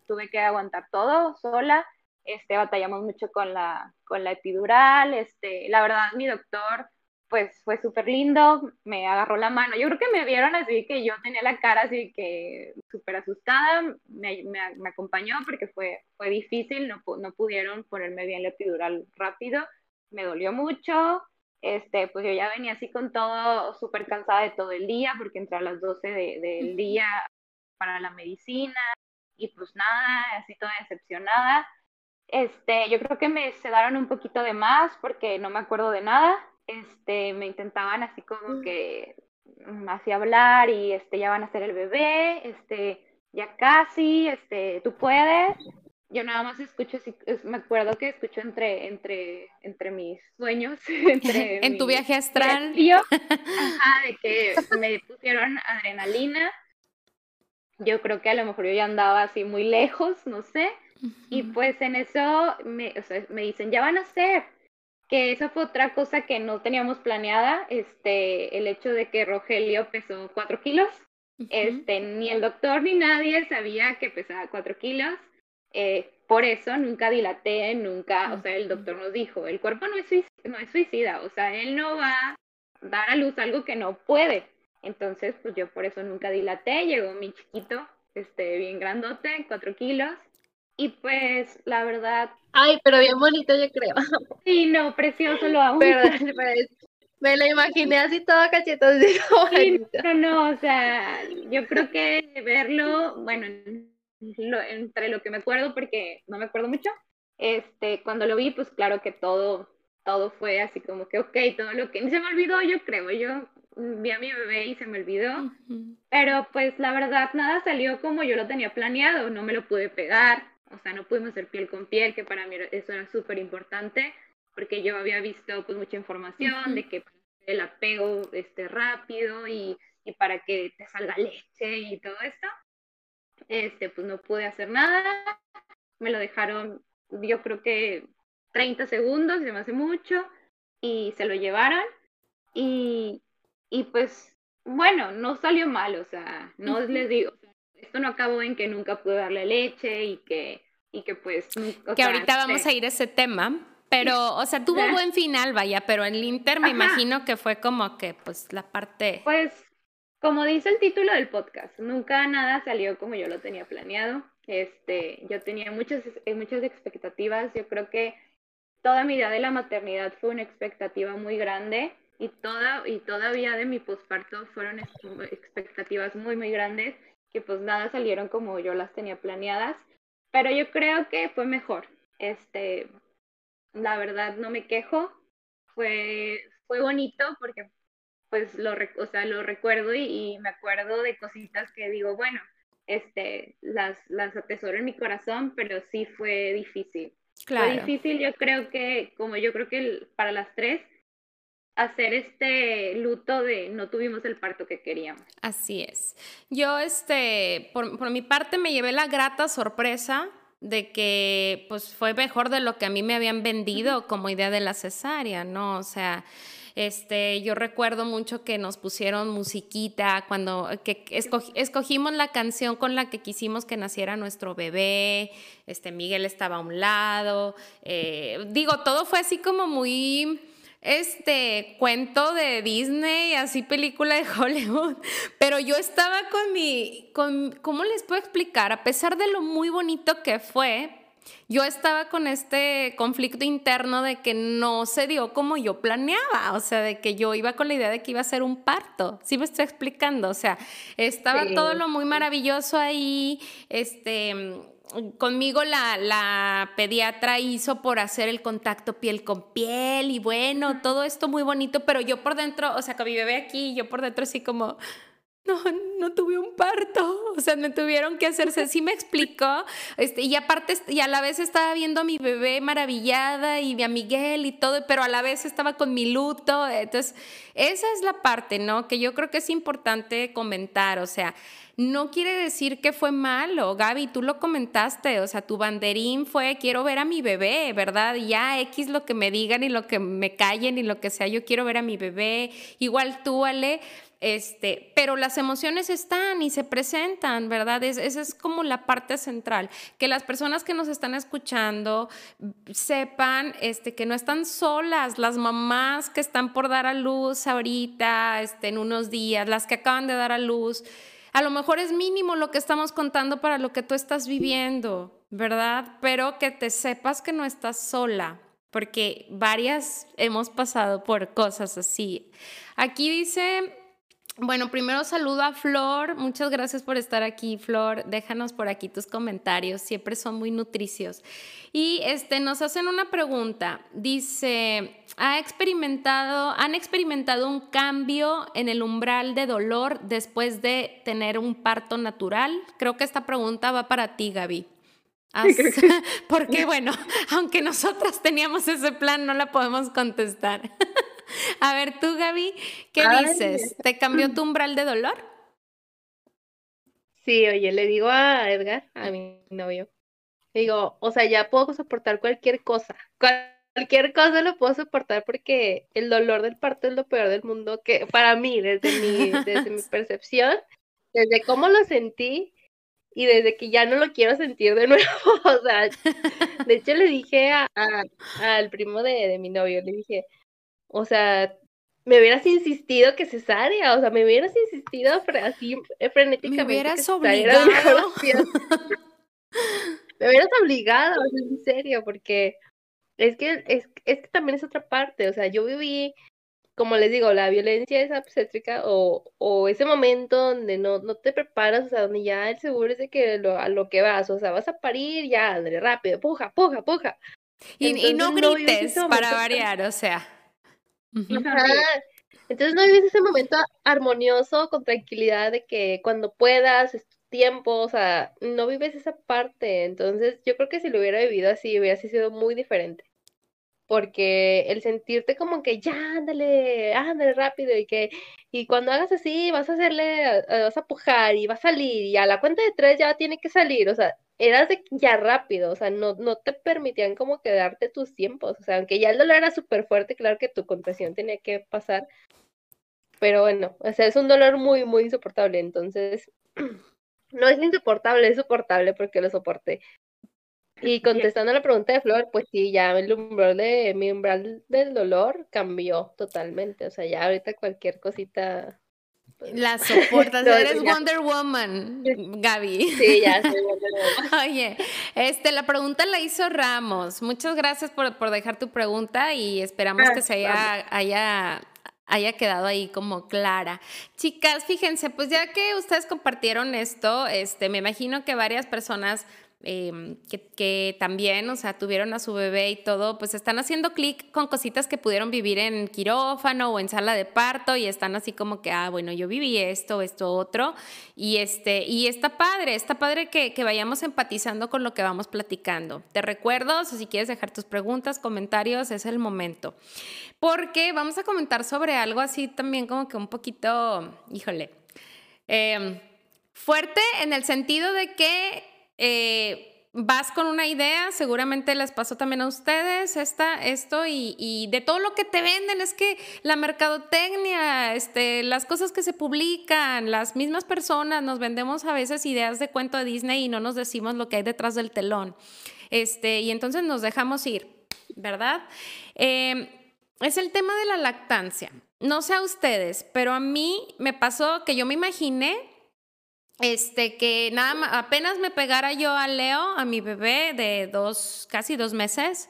tuve que aguantar todo sola, este, batallamos mucho con la, con la epidural, este, la verdad mi doctor pues fue súper lindo, me agarró la mano, yo creo que me vieron así que yo tenía la cara así que súper asustada, me, me, acompañó porque fue, fue difícil, no, no pudieron ponerme bien la epidural rápido, me dolió mucho, este, pues yo ya venía así con todo, súper cansada de todo el día, porque entré a las 12 de, del día para la medicina y pues nada, así toda decepcionada. Este, yo creo que me sedaron un poquito de más porque no me acuerdo de nada. Este, me intentaban así como mm. que mm, así hablar y este ya van a ser el bebé, este, ya casi, este, tú puedes. yo nada más escucho, me acuerdo que escucho entre, entre, entre mis sueños, entre en tu viaje astral. ajá, de que me pusieron adrenalina. Yo creo que a lo mejor yo ya andaba así muy lejos, no sé. Y pues en eso me, o sea, me dicen, ya van a ser. Que esa fue otra cosa que no teníamos planeada, este, el hecho de que Rogelio pesó cuatro kilos. Este, ni el doctor ni nadie sabía que pesaba cuatro kilos. Eh, por eso nunca dilaté, nunca, o sea, el doctor nos dijo, el cuerpo no es, no es suicida, o sea, él no va a dar a luz algo que no puede. Entonces, pues yo por eso nunca dilaté, llegó mi chiquito, este, bien grandote, cuatro kilos, y pues, la verdad... Ay, pero bien bonito, yo creo. Sí, no, precioso, lo amo. Me lo imaginé así todo cachetón. Sí, no, no, o sea, yo creo que verlo, bueno, entre lo que me acuerdo, porque no me acuerdo mucho, este, cuando lo vi, pues claro que todo, todo fue así como que, ok, todo lo que se me olvidó, yo creo, yo vi a mi bebé y se me olvidó, pero pues la verdad nada salió como yo lo tenía planeado, no me lo pude pegar, o sea, no pudimos hacer piel con piel, que para mí eso era súper importante, porque yo había visto pues mucha información de que el apego este, rápido y, y para que te salga leche y todo esto este, pues no pude hacer nada, me lo dejaron, yo creo que 30 segundos, se me hace mucho, y se lo llevaron, y, y pues, bueno, no salió mal, o sea, no les digo, esto no acabó en que nunca pude darle leche y que, y que pues... que ahorita vamos a ir a ese tema, pero, o sea, tuvo buen final, vaya, pero en el Inter me imagino que fue como que, pues, la parte... Pues como dice el título del podcast, nunca nada salió como yo lo tenía planeado. Este, yo tenía muchas, eh, muchas expectativas. Yo creo que toda mi idea de la maternidad fue una expectativa muy grande y, toda, y todavía de mi posparto fueron expectativas muy, muy grandes que pues nada salieron como yo las tenía planeadas. Pero yo creo que fue mejor. Este, la verdad no me quejo. Fue, fue bonito porque pues lo, o sea, lo recuerdo y, me acuerdo de cositas que digo, bueno, este, las, las atesoro en mi corazón, pero sí fue difícil. Claro. Fue difícil, yo creo que, como yo creo que para las tres, hacer este luto de no tuvimos el parto que queríamos. Así es. Yo, este, por, por mi parte, me llevé la grata sorpresa de que, pues, fue mejor de lo que a mí me habían vendido como idea de la cesárea, ¿no? O sea, este, yo recuerdo mucho que nos pusieron musiquita cuando que escogimos la canción con la que quisimos que naciera nuestro bebé. Este, Miguel estaba a un lado. Eh, digo, todo fue así como muy este cuento de Disney, así película de Hollywood, pero yo estaba con mi, con, ¿cómo les puedo explicar? A pesar de lo muy bonito que fue, yo estaba con este conflicto interno de que no se dio como yo planeaba, o sea, de que yo iba con la idea de que iba a ser un parto, ¿sí me estoy explicando? O sea, estaba todo lo muy maravilloso ahí, este, conmigo la, la, pediatra hizo por hacer el contacto piel con piel y bueno, todo esto muy bonito, pero yo por dentro, o sea, con mi bebé aquí, yo por dentro así como no, no tuve un parto, o sea, me tuvieron que hacerse, sí me explicó, este, y aparte, y a la vez estaba viendo a mi bebé maravillada y a Miguel y todo, pero a la vez estaba con mi luto, entonces, esa es la parte, ¿no? Que yo creo que es importante comentar, o sea, no quiere decir que fue malo, Gaby, tú lo comentaste, o sea, tu banderín fue, quiero ver a mi bebé, ¿verdad? Ya X lo que me digan y lo que me callen y lo que sea, yo quiero ver a mi bebé, igual tú, Ale, este, pero las emociones están y se presentan, ¿verdad? esa es como la parte central, que las personas que nos están escuchando sepan este, que no están solas, las mamás que están por dar a luz ahorita, este, en unos días, las que acaban de dar a luz, a lo mejor es mínimo lo que estamos contando para lo que tú estás viviendo, ¿verdad? Pero que te sepas que no estás sola, porque varias hemos pasado por cosas así. Aquí dice bueno, primero saludo a Flor. Muchas gracias por estar aquí, Flor. Déjanos por aquí tus comentarios, siempre son muy nutricios. Y este nos hacen una pregunta. Dice, ¿ha experimentado han experimentado un cambio en el umbral de dolor después de tener un parto natural? Creo que esta pregunta va para ti, Gaby. Porque bueno, aunque nosotras teníamos ese plan, no la podemos contestar. A ver, tú, Gaby, ¿qué dices? ¿Te cambió tu umbral de dolor? Sí, oye, le digo a Edgar, a mi novio, digo, o sea, ya puedo soportar cualquier cosa. Cualquier cosa lo puedo soportar porque el dolor del parto es lo peor del mundo que para mí, desde mi, desde mi percepción, desde cómo lo sentí, y desde que ya no lo quiero sentir de nuevo, o sea, de hecho le dije a, al primo de, de, mi novio, le dije, o sea, me hubieras insistido que cesárea, o sea, me hubieras insistido así frenéticamente. Me hubieras obligado. me hubieras obligado, en serio, porque es que, es, es que también es otra parte, o sea, yo viví como les digo, la violencia esa obstétrica o, o ese momento donde no, no te preparas, o sea, donde ya el seguro es de que lo, a lo que vas, o sea, vas a parir, ya, André, rápido, puja, puja, puja. Y, no grites para variar, o sea. Entonces no vives ese momento armonioso, con tranquilidad, de que cuando puedas, es tu tiempo, o sea, no vives esa parte. Entonces yo creo que si lo hubiera vivido así, hubiera sido muy diferente. Porque el sentirte como que ya, ándale, ándale rápido y que, y cuando hagas así vas a hacerle, eh, vas a pujar y va a salir y a la cuenta de tres ya tiene que salir, o sea, eras de ya rápido, o sea, no, no te permitían como quedarte tus tiempos, o sea, aunque ya el dolor era súper fuerte, claro que tu contracción tenía que pasar, pero bueno, o sea, es un dolor muy, muy insoportable, entonces, no es insoportable, es soportable porque lo soporté. Y contestando a la pregunta de Flor, pues sí, ya el umbral de mi umbral del dolor cambió totalmente. O sea, ya ahorita cualquier cosita. La soportas, eres Wonder Woman, Gaby. Sí, ya soy Wonder Woman. Oye, este, la pregunta la hizo Ramos. Muchas gracias por, por dejar tu pregunta y esperamos ah, que se haya, haya haya quedado ahí como clara. Chicas, fíjense, pues ya que ustedes compartieron esto, este, me imagino que varias personas Em, que, también, o sea, tuvieron a su bebé y todo, pues están haciendo clic con cositas que pudieron vivir en quirófano o en sala de parto y están así como que, ah, bueno, yo viví esto, esto, otro. Y, este, y está padre, está padre que, que vayamos empatizando con lo que vamos platicando. Te recuerdo, si quieres dejar tus preguntas, comentarios, es el momento. Porque vamos a comentar sobre algo así también como que un poquito, híjole, em, fuerte en el sentido de que eh, vas con una idea, seguramente les pasó también a ustedes esta, esto y, de todo lo que te venden es que la mercadotecnia, este, las cosas que se publican, las mismas personas nos vendemos a veces ideas de cuento de Disney y no nos decimos lo que hay detrás del telón. Este, y entonces nos dejamos ir, ¿verdad? Em, es el tema de la lactancia. No sé a ustedes, pero a mí me pasó que yo me imaginé este, que nada más, apenas me pegara yo a Leo, a mi bebé de dos, casi dos meses,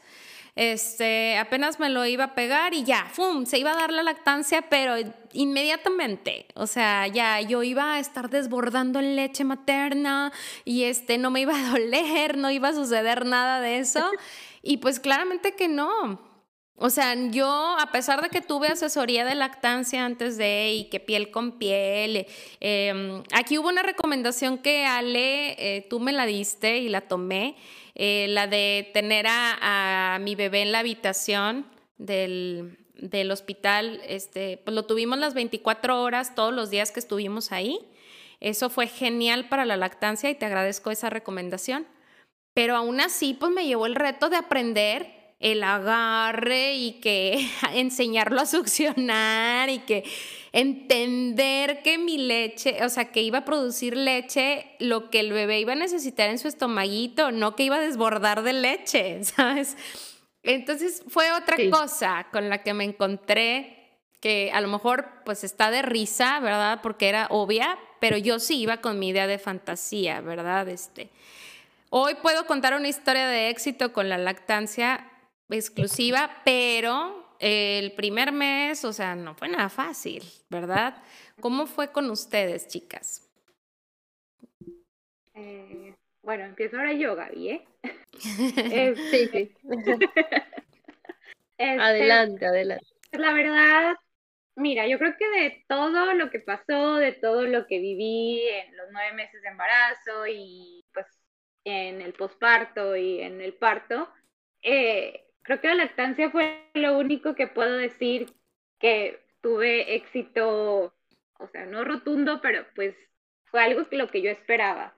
este, apenas me lo iba a pegar y ya, ¡fum! Se iba a dar la lactancia, pero inmediatamente, o sea, ya yo iba a estar desbordando en leche materna y este, no me iba a doler, no iba a suceder nada de eso. Y pues claramente que no. O sea, yo, a pesar de que tuve asesoría de lactancia antes de y que piel con piel, em, aquí hubo una recomendación que Ale, eh, tú me la diste y la tomé, eh, la de tener a, mi bebé en la habitación del, del hospital, este, pues lo tuvimos las 24 horas todos los días que estuvimos ahí. Eso fue genial para la lactancia y te agradezco esa recomendación. Pero aún así, pues me llevó el reto de aprender el agarre y que enseñarlo a succionar y que entender que mi leche, o sea, que iba a producir leche lo que el bebé iba a necesitar en su estomaguito, no que iba a desbordar de leche, ¿sabes? Entonces fue otra cosa con la que me encontré que a lo mejor pues está de risa, ¿verdad? Porque era obvia, pero yo sí iba con mi idea de fantasía, ¿verdad? Este, hoy puedo contar una historia de éxito con la lactancia exclusiva, pero el primer mes, o sea, no fue nada fácil, ¿verdad? ¿Cómo fue con ustedes, chicas? Eh, bueno, empiezo ahora yo, Gaby, ¿eh? sí, sí. Este, adelante, adelante. La verdad, mira, yo creo que de todo lo que pasó, de todo lo que viví en los nueve meses de embarazo y pues en el posparto y en el parto, eh, creo que la lactancia fue lo único que puedo decir que tuve éxito, o sea, no rotundo, pero pues fue algo que lo que yo esperaba.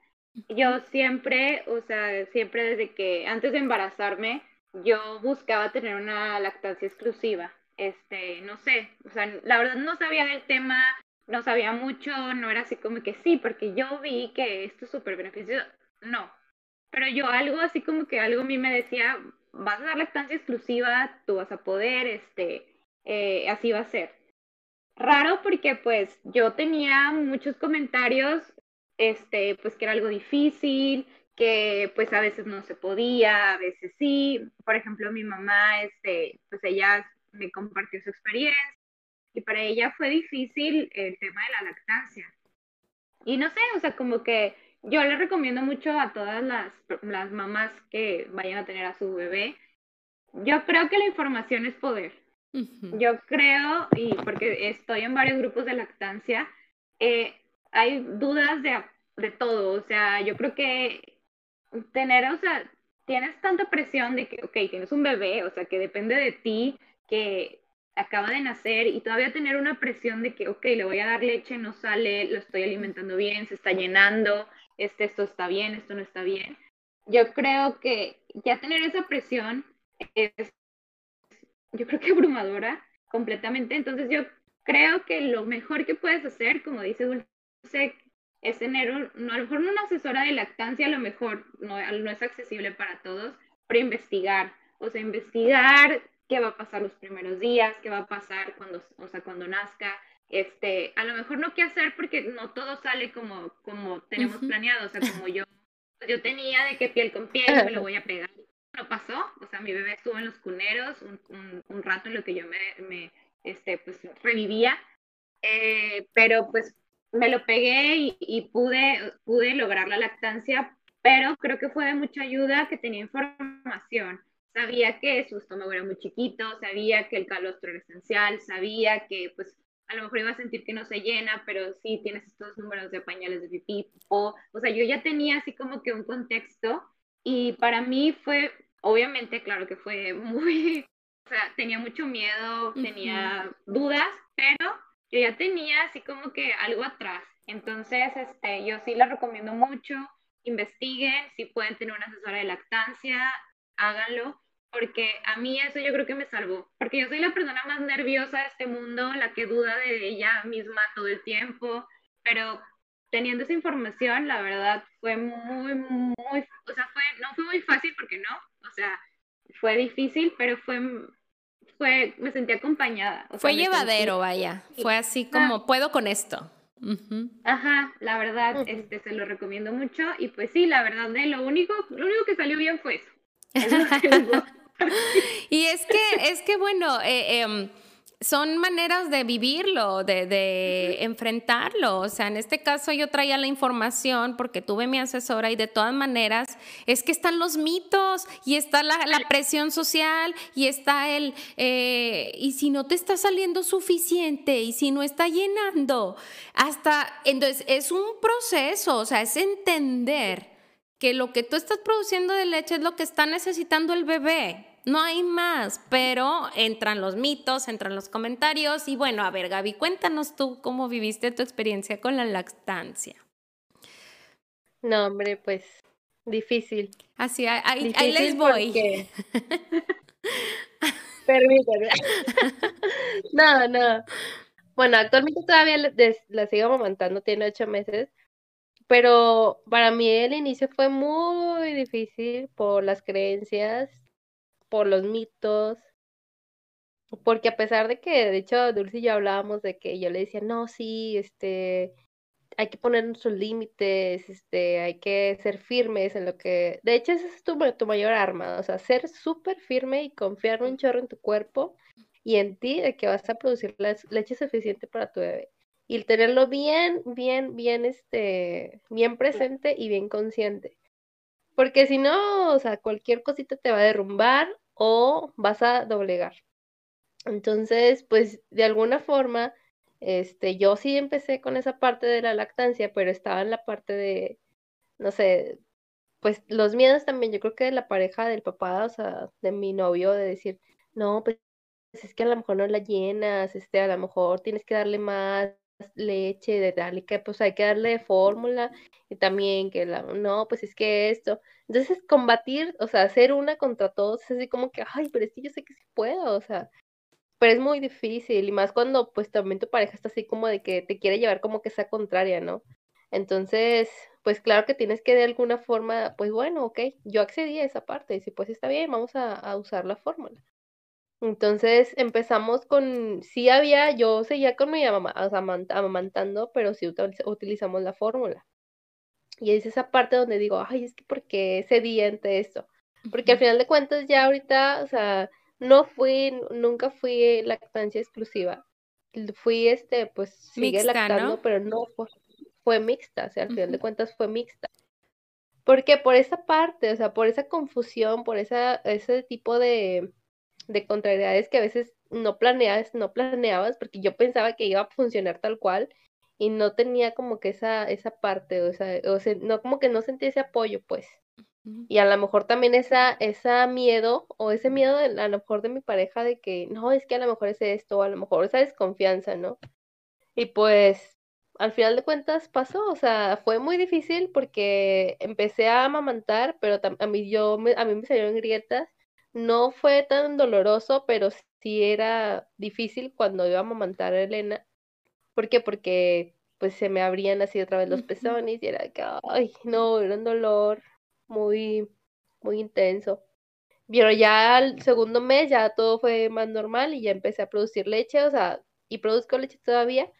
Yo siempre, o sea, siempre desde que antes de embarazarme, yo buscaba tener una lactancia exclusiva. Este, no sé, o sea, la verdad no sabía del tema, no sabía mucho, no era así como que sí, porque yo vi que esto es súper beneficioso. No, pero yo algo así como que algo a mí me decía, vas a dar lactancia exclusiva, tú vas a poder, este, eh, así va a ser. Raro porque pues yo tenía muchos comentarios, este, pues que era algo difícil, que pues a veces no se podía, a veces sí. Por ejemplo, mi mamá, este, pues ella me compartió su experiencia y para ella fue difícil el tema de la lactancia. Y no sé, o sea, como que yo le recomiendo mucho a todas las, las mamás que vayan a tener a su bebé. Yo creo que la información es poder. Yo creo, y porque estoy en varios grupos de lactancia, eh, hay dudas de, de todo. O sea, yo creo que tener, o sea, tienes tanta presión de que, ok, tienes un bebé, o sea, que depende de ti, que acaba de nacer y todavía tener una presión de que, ok, le voy a dar leche, no sale, lo estoy alimentando bien, se está llenando, este, esto está bien, esto no está bien. Yo creo que ya tener esa presión es, yo creo que abrumadora completamente. Entonces yo creo que lo mejor que puedes hacer, como dice Dulce, es tener, no, a lo mejor una asesora de lactancia, a lo mejor no, no es accesible para todos, pero investigar, o sea, investigar qué va a pasar los primeros días, qué va a pasar cuando, o sea, cuando nazca, este, a lo mejor no qué hacer porque no todo sale como, como tenemos planeado, o sea, como yo, yo tenía de que piel con piel, me lo voy a pegar. No pasó, o sea, mi bebé estuvo en los cuneros un, un, rato en lo que yo me, me este, pues, revivía, eh, pero pues me lo pegué y, y, pude, pude lograr la lactancia, pero creo que fue de mucha ayuda que tenía información sabía que su estómago era muy chiquito, sabía que el calostro era esencial, sabía que pues a lo mejor iba a sentir que no se llena, pero sí tienes estos números de pañales de pipí, o, o sea, yo ya tenía así como que un contexto y para mí fue, obviamente, claro que fue muy, o sea, tenía mucho miedo, tenía dudas, pero yo ya tenía así como que algo atrás. Entonces, este, yo sí la recomiendo mucho, investiguen, si pueden tener una asesora de lactancia, háganlo porque a mí eso yo creo que me salvó, porque yo soy la persona más nerviosa de este mundo, la que duda de ella misma todo el tiempo, pero teniendo esa información, la verdad fue muy, muy, o sea, fue, no fue muy fácil porque no, o sea, fue difícil, pero fue, fue, me sentí acompañada. fue llevadero, vaya, fue así como, puedo con esto. Ajá, la verdad, este, se lo recomiendo mucho y pues sí, la verdad, de lo único, lo único que salió bien fue eso. y es que, es que bueno, eh, em, son maneras de vivirlo, de, enfrentarlo. O sea, en este caso yo traía la información porque tuve mi asesora y de todas maneras es que están los mitos y está la, presión social y está el, eh, y si no te está saliendo suficiente y si no está llenando, hasta, entonces es un proceso, o sea, es entender que lo que tú estás produciendo de leche es lo que está necesitando el bebé. No hay más, pero entran los mitos, entran los comentarios y bueno, a ver Gaby, cuéntanos tú cómo viviste tu experiencia con la lactancia. No, hombre, pues difícil. Así, ahí, les voy. Permítame. no, no. Bueno, actualmente todavía la sigo amamantando, tiene ocho meses, pero para mí el inicio fue muy difícil por las creencias, por los mitos, porque a pesar de que, de hecho, Dulce y yo hablábamos de que yo le decía, no, sí, este, hay que poner nuestros límites, este, hay que ser firmes en lo que, de hecho, esa es tu, tu mayor arma, o sea, ser súper firme y confiar un chorro en tu cuerpo y en ti de que vas a producir la leche suficiente para tu bebé y tenerlo bien, bien, bien, este, bien presente y bien consciente. Porque si no, o sea, cualquier cosita te va a derrumbar o vas a doblegar. Entonces, pues de alguna forma, este, yo sí empecé con esa parte de la lactancia, pero estaba en la parte de, no sé, pues los miedos también, yo creo que de la pareja del papá, o sea, de mi novio, de decir, no, pues es que a lo mejor no la llenas, este, a lo mejor tienes que darle más leche, de darle que, pues hay que darle fórmula, y también que la, no, pues es que esto. Entonces, combatir, o sea, hacer una contra todos, es así como que, ay, pero es que yo sé que sí puedo, o sea, pero es muy difícil, y más cuando, pues también tu pareja está así como de que te quiere llevar como que sea contraria, ¿no? Entonces, pues claro que tienes que de alguna forma, pues bueno, ok, yo accedí a esa parte, y si pues está bien, vamos a usar la fórmula. Entonces empezamos con, sí había, yo seguía con mi mamá, o sea, amamantando, pero sí utilizamos la fórmula. Y es esa parte donde digo, ay, es que ¿por qué cedí ante esto? Porque al final de cuentas ya ahorita, o sea, no fui, nunca fui lactancia exclusiva. Fui, este, pues, sigue lactando, pero no fue, fue mixta, o sea, al final de cuentas fue mixta. Porque por esa parte, o sea, por esa confusión, por esa, ese tipo de, de contrariedades que a veces no planeabas, no planeabas, porque yo pensaba que iba a funcionar tal cual y no tenía como que esa, esa parte, o sea, o sea, no como que no sentía ese apoyo, pues. Y a lo mejor también esa, esa miedo, o ese miedo de, a lo mejor de mi pareja de que, no, es que a lo mejor es esto, o a lo mejor esa desconfianza, ¿no? Y pues, al final de cuentas pasó, o sea, fue muy difícil porque empecé a amamantar, pero a mí, yo, a mí me salieron grietas no fue tan doloroso, pero sí era difícil cuando iba a amamantar a Elena. ¿Por qué? Porque pues se me abrían así otra vez los pezones y era que, ay, no, era un dolor muy, muy intenso. Pero ya al segundo mes ya todo fue más normal y ya empecé a producir leche, o sea, y produzco leche todavía,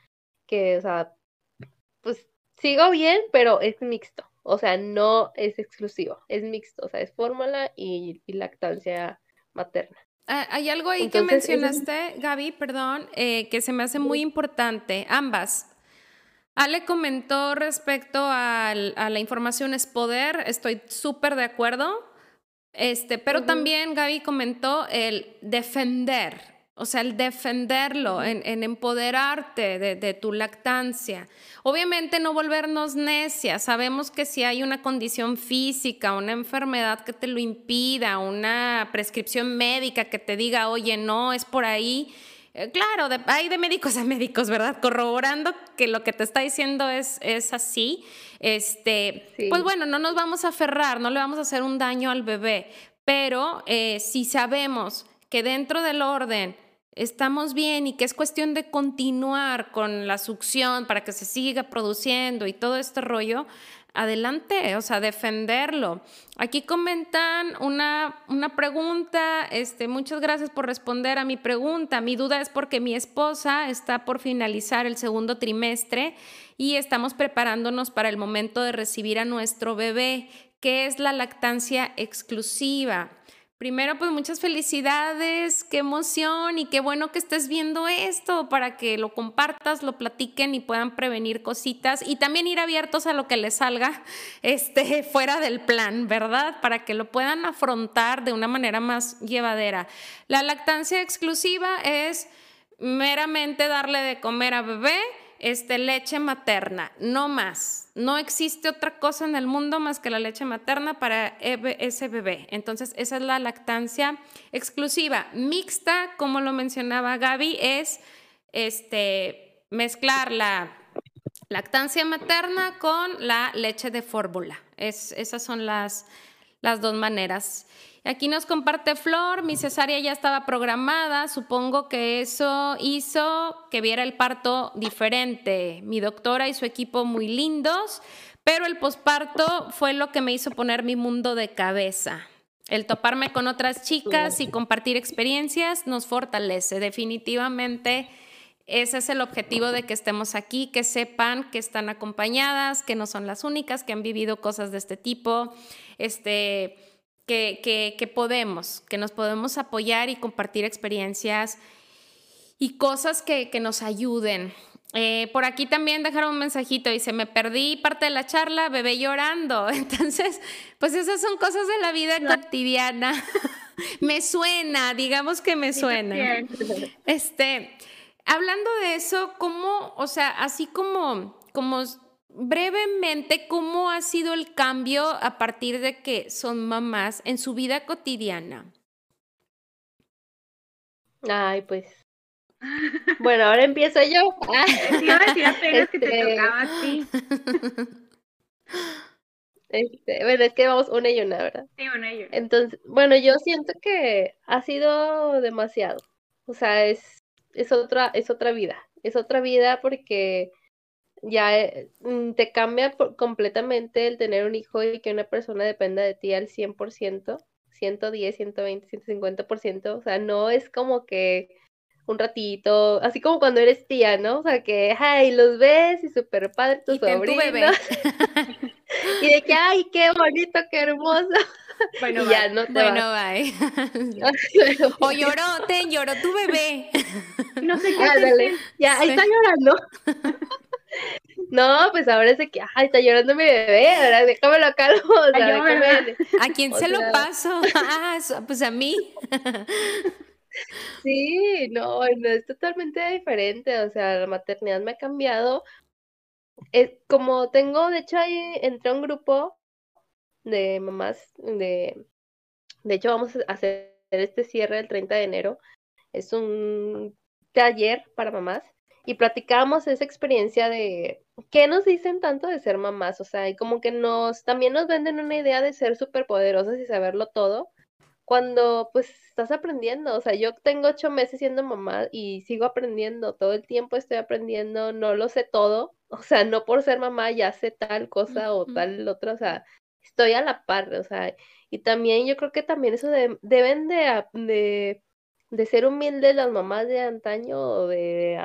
que, o sea, pues sigo bien, pero es mixto. O sea, no es exclusivo, es mixto, o sea, es fórmula y, lactancia materna. Ah, hay algo ahí que mencionaste, Gaby, perdón, eh, que se me hace muy importante, ambas. Ale comentó respecto a la información es poder, estoy súper de acuerdo, este, pero también Gaby comentó el defender, o sea, el defenderlo, en, empoderarte de, tu lactancia. Obviamente no volvernos necias. Sabemos que si hay una condición física, una enfermedad que te lo impida, una prescripción médica que te diga, oye, no, es por ahí. Eh, claro, hay de médicos a médicos, ¿verdad? Corroborando que lo que te está diciendo es, es así. Este, Pues bueno, no nos vamos a aferrar, no le vamos a hacer un daño al bebé. Pero eh, si sabemos que dentro del orden estamos bien y que es cuestión de continuar con la succión para que se siga produciendo y todo este rollo, adelante, o sea, defenderlo. Aquí comentan una, una pregunta, este, muchas gracias por responder a mi pregunta. Mi duda es porque mi esposa está por finalizar el segundo trimestre y estamos preparándonos para el momento de recibir a nuestro bebé, que es la lactancia exclusiva. Primero, pues muchas felicidades, qué emoción y qué bueno que estés viendo esto para que lo compartas, lo platiquen y puedan prevenir cositas y también ir abiertos a lo que les salga este, fuera del plan, ¿verdad? Para que lo puedan afrontar de una manera más llevadera. La lactancia exclusiva es meramente darle de comer a bebé este, leche materna, no más. No existe otra cosa en el mundo más que la leche materna para ese bebé. Entonces, esa es la lactancia exclusiva. Mixta, como lo mencionaba Gaby, es este, mezclar la lactancia materna con la leche de fórmula. Es, esas son las, las dos maneras. Aquí nos comparte Flor, mi cesárea ya estaba programada, supongo que eso hizo que viera el parto diferente. Mi doctora y su equipo muy lindos, pero el posparto fue lo que me hizo poner mi mundo de cabeza. El toparme con otras chicas y compartir experiencias nos fortalece. Definitivamente ese es el objetivo de que estemos aquí, que sepan que están acompañadas, que no son las únicas que han vivido cosas de este tipo. Este, que, que, podemos, que nos podemos apoyar y compartir experiencias y cosas que, que nos ayuden. Eh, por aquí también dejaron un mensajito, dice, me perdí parte de la charla, bebé llorando. Entonces, pues esas son cosas de la vida cotidiana. me suena, digamos que me suena. Este, hablando de eso, ¿cómo, o sea, así como, como brevemente cómo ha sido el cambio a partir de que son mamás en su vida cotidiana. Ay, pues. Bueno, ahora empiezo yo. Ah, iba a decir apenas que te este tocaba a ti. Este, bueno, es que vamos una y una, ¿verdad? Sí, una y una. Entonces, bueno, yo siento que ha sido demasiado. O sea, es, es otra, es otra vida. Es otra vida porque ya eh, mm, te cambia completamente el tener un hijo y que una persona dependa de ti al 100%, 110, 120, 150%. O sea, no es como que un ratito, así como cuando eres tía, ¿no? O sea, que, ay, los ves y súper padre tu sobrino. y de que, ay, qué bonito, qué hermoso. Bueno, ya, no te Bueno, bye. o lloró, te lloró tu bebé. No sé qué. Ya, ahí está llorando. No, pues ahora es de que, ay, está llorando mi bebé, ahora déjamelo lo calmo. ¿A quién se lo paso? Ah, pues a mí. Sí, no, no, es totalmente diferente, o sea, la maternidad me ha cambiado. Es, como tengo, de hecho, ahí entré a un grupo de mamás, de, de hecho, vamos a hacer este cierre el 30 de enero. Es un taller para mamás y platicamos esa experiencia de qué nos dicen tanto de ser mamás, o sea, y como que nos también nos venden una idea de ser superpoderosas y saberlo todo, cuando pues estás aprendiendo, o sea, yo tengo ocho meses siendo mamá y sigo aprendiendo, todo el tiempo estoy aprendiendo, no lo sé todo, o sea, no por ser mamá ya sé tal cosa o tal otra, o sea, estoy a la par, o sea, y también yo creo que también eso deben de, de, de, ser humildes las mamás de antaño o de,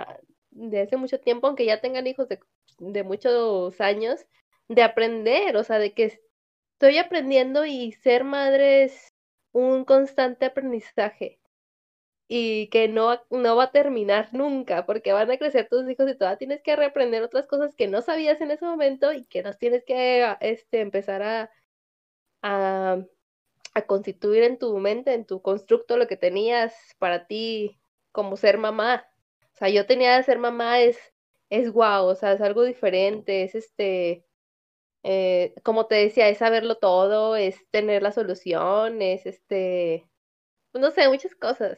de hace mucho tiempo, aunque ya tengan hijos de, de muchos años, de aprender, o sea, de que estoy aprendiendo y ser madre es un constante aprendizaje y que no, no va a terminar nunca, porque van a crecer tus hijos y todavía tienes que reaprender otras cosas que no sabías en ese momento y que nos tienes que este, empezar a, a, a constituir en tu mente, en tu constructo, lo que tenías para ti como ser mamá. Sea, yo tenía de ser mamá es, es guau, o sea, es algo diferente, es este, eh, como te decía, es saberlo todo, es tener la solución, es este, pues no sé, muchas cosas.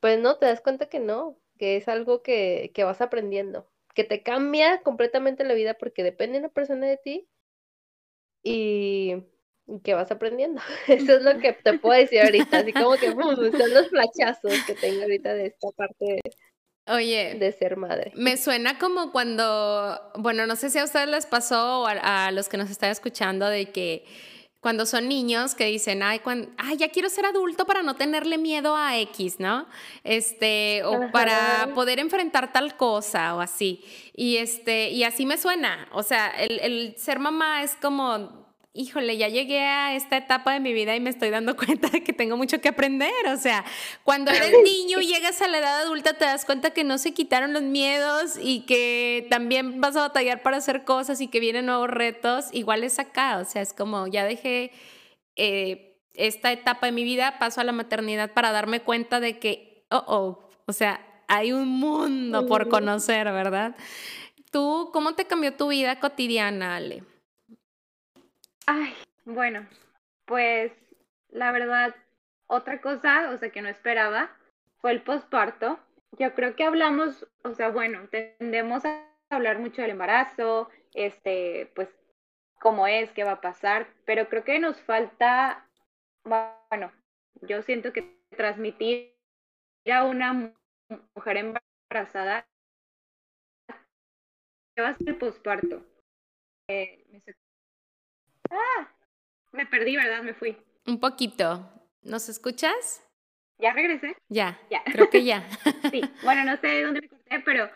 Pues no, te das cuenta que no, que es algo que, que vas aprendiendo, que te cambia completamente la vida porque depende una persona de ti y, que vas aprendiendo. Eso es lo que te puedo decir ahorita, así como que son los flachazos que tengo ahorita de esta parte Oye, de ser madre. Me suena como cuando, bueno, no sé si a ustedes les pasó o a, los que nos están escuchando de que cuando son niños que dicen, ay, ay, ya quiero ser adulto para no tenerle miedo a X, ¿no? Este, o para poder enfrentar tal cosa o así. Y este, y así me suena. O sea, el, el ser mamá es como híjole, ya llegué a esta etapa de mi vida y me estoy dando cuenta de que tengo mucho que aprender. O sea, cuando eres niño y llegas a la edad adulta, te das cuenta que no se quitaron los miedos y que también vas a batallar para hacer cosas y que vienen nuevos retos. Igual es acá, o sea, es como ya dejé eh, esta etapa de mi vida, paso a la maternidad para darme cuenta de que, oh, oh, o sea, hay un mundo por conocer, ¿verdad? ¿Tú cómo te cambió tu vida cotidiana, Ale? Ay, bueno, pues la verdad, otra cosa, o sea, que no esperaba, fue el posparto. Yo creo que hablamos, o sea, bueno, tendemos a hablar mucho del embarazo, este, pues, cómo es, qué va a pasar, pero creo que nos falta, bueno, yo siento que transmitir a una mujer embarazada qué va a ser el posparto. Eh, Ah, me perdí, ¿verdad? Me fui. Un poquito. ¿Nos escuchas? ¿Ya regresé? Ya, ya. creo que ya. sí, bueno, no sé dónde me corté, pero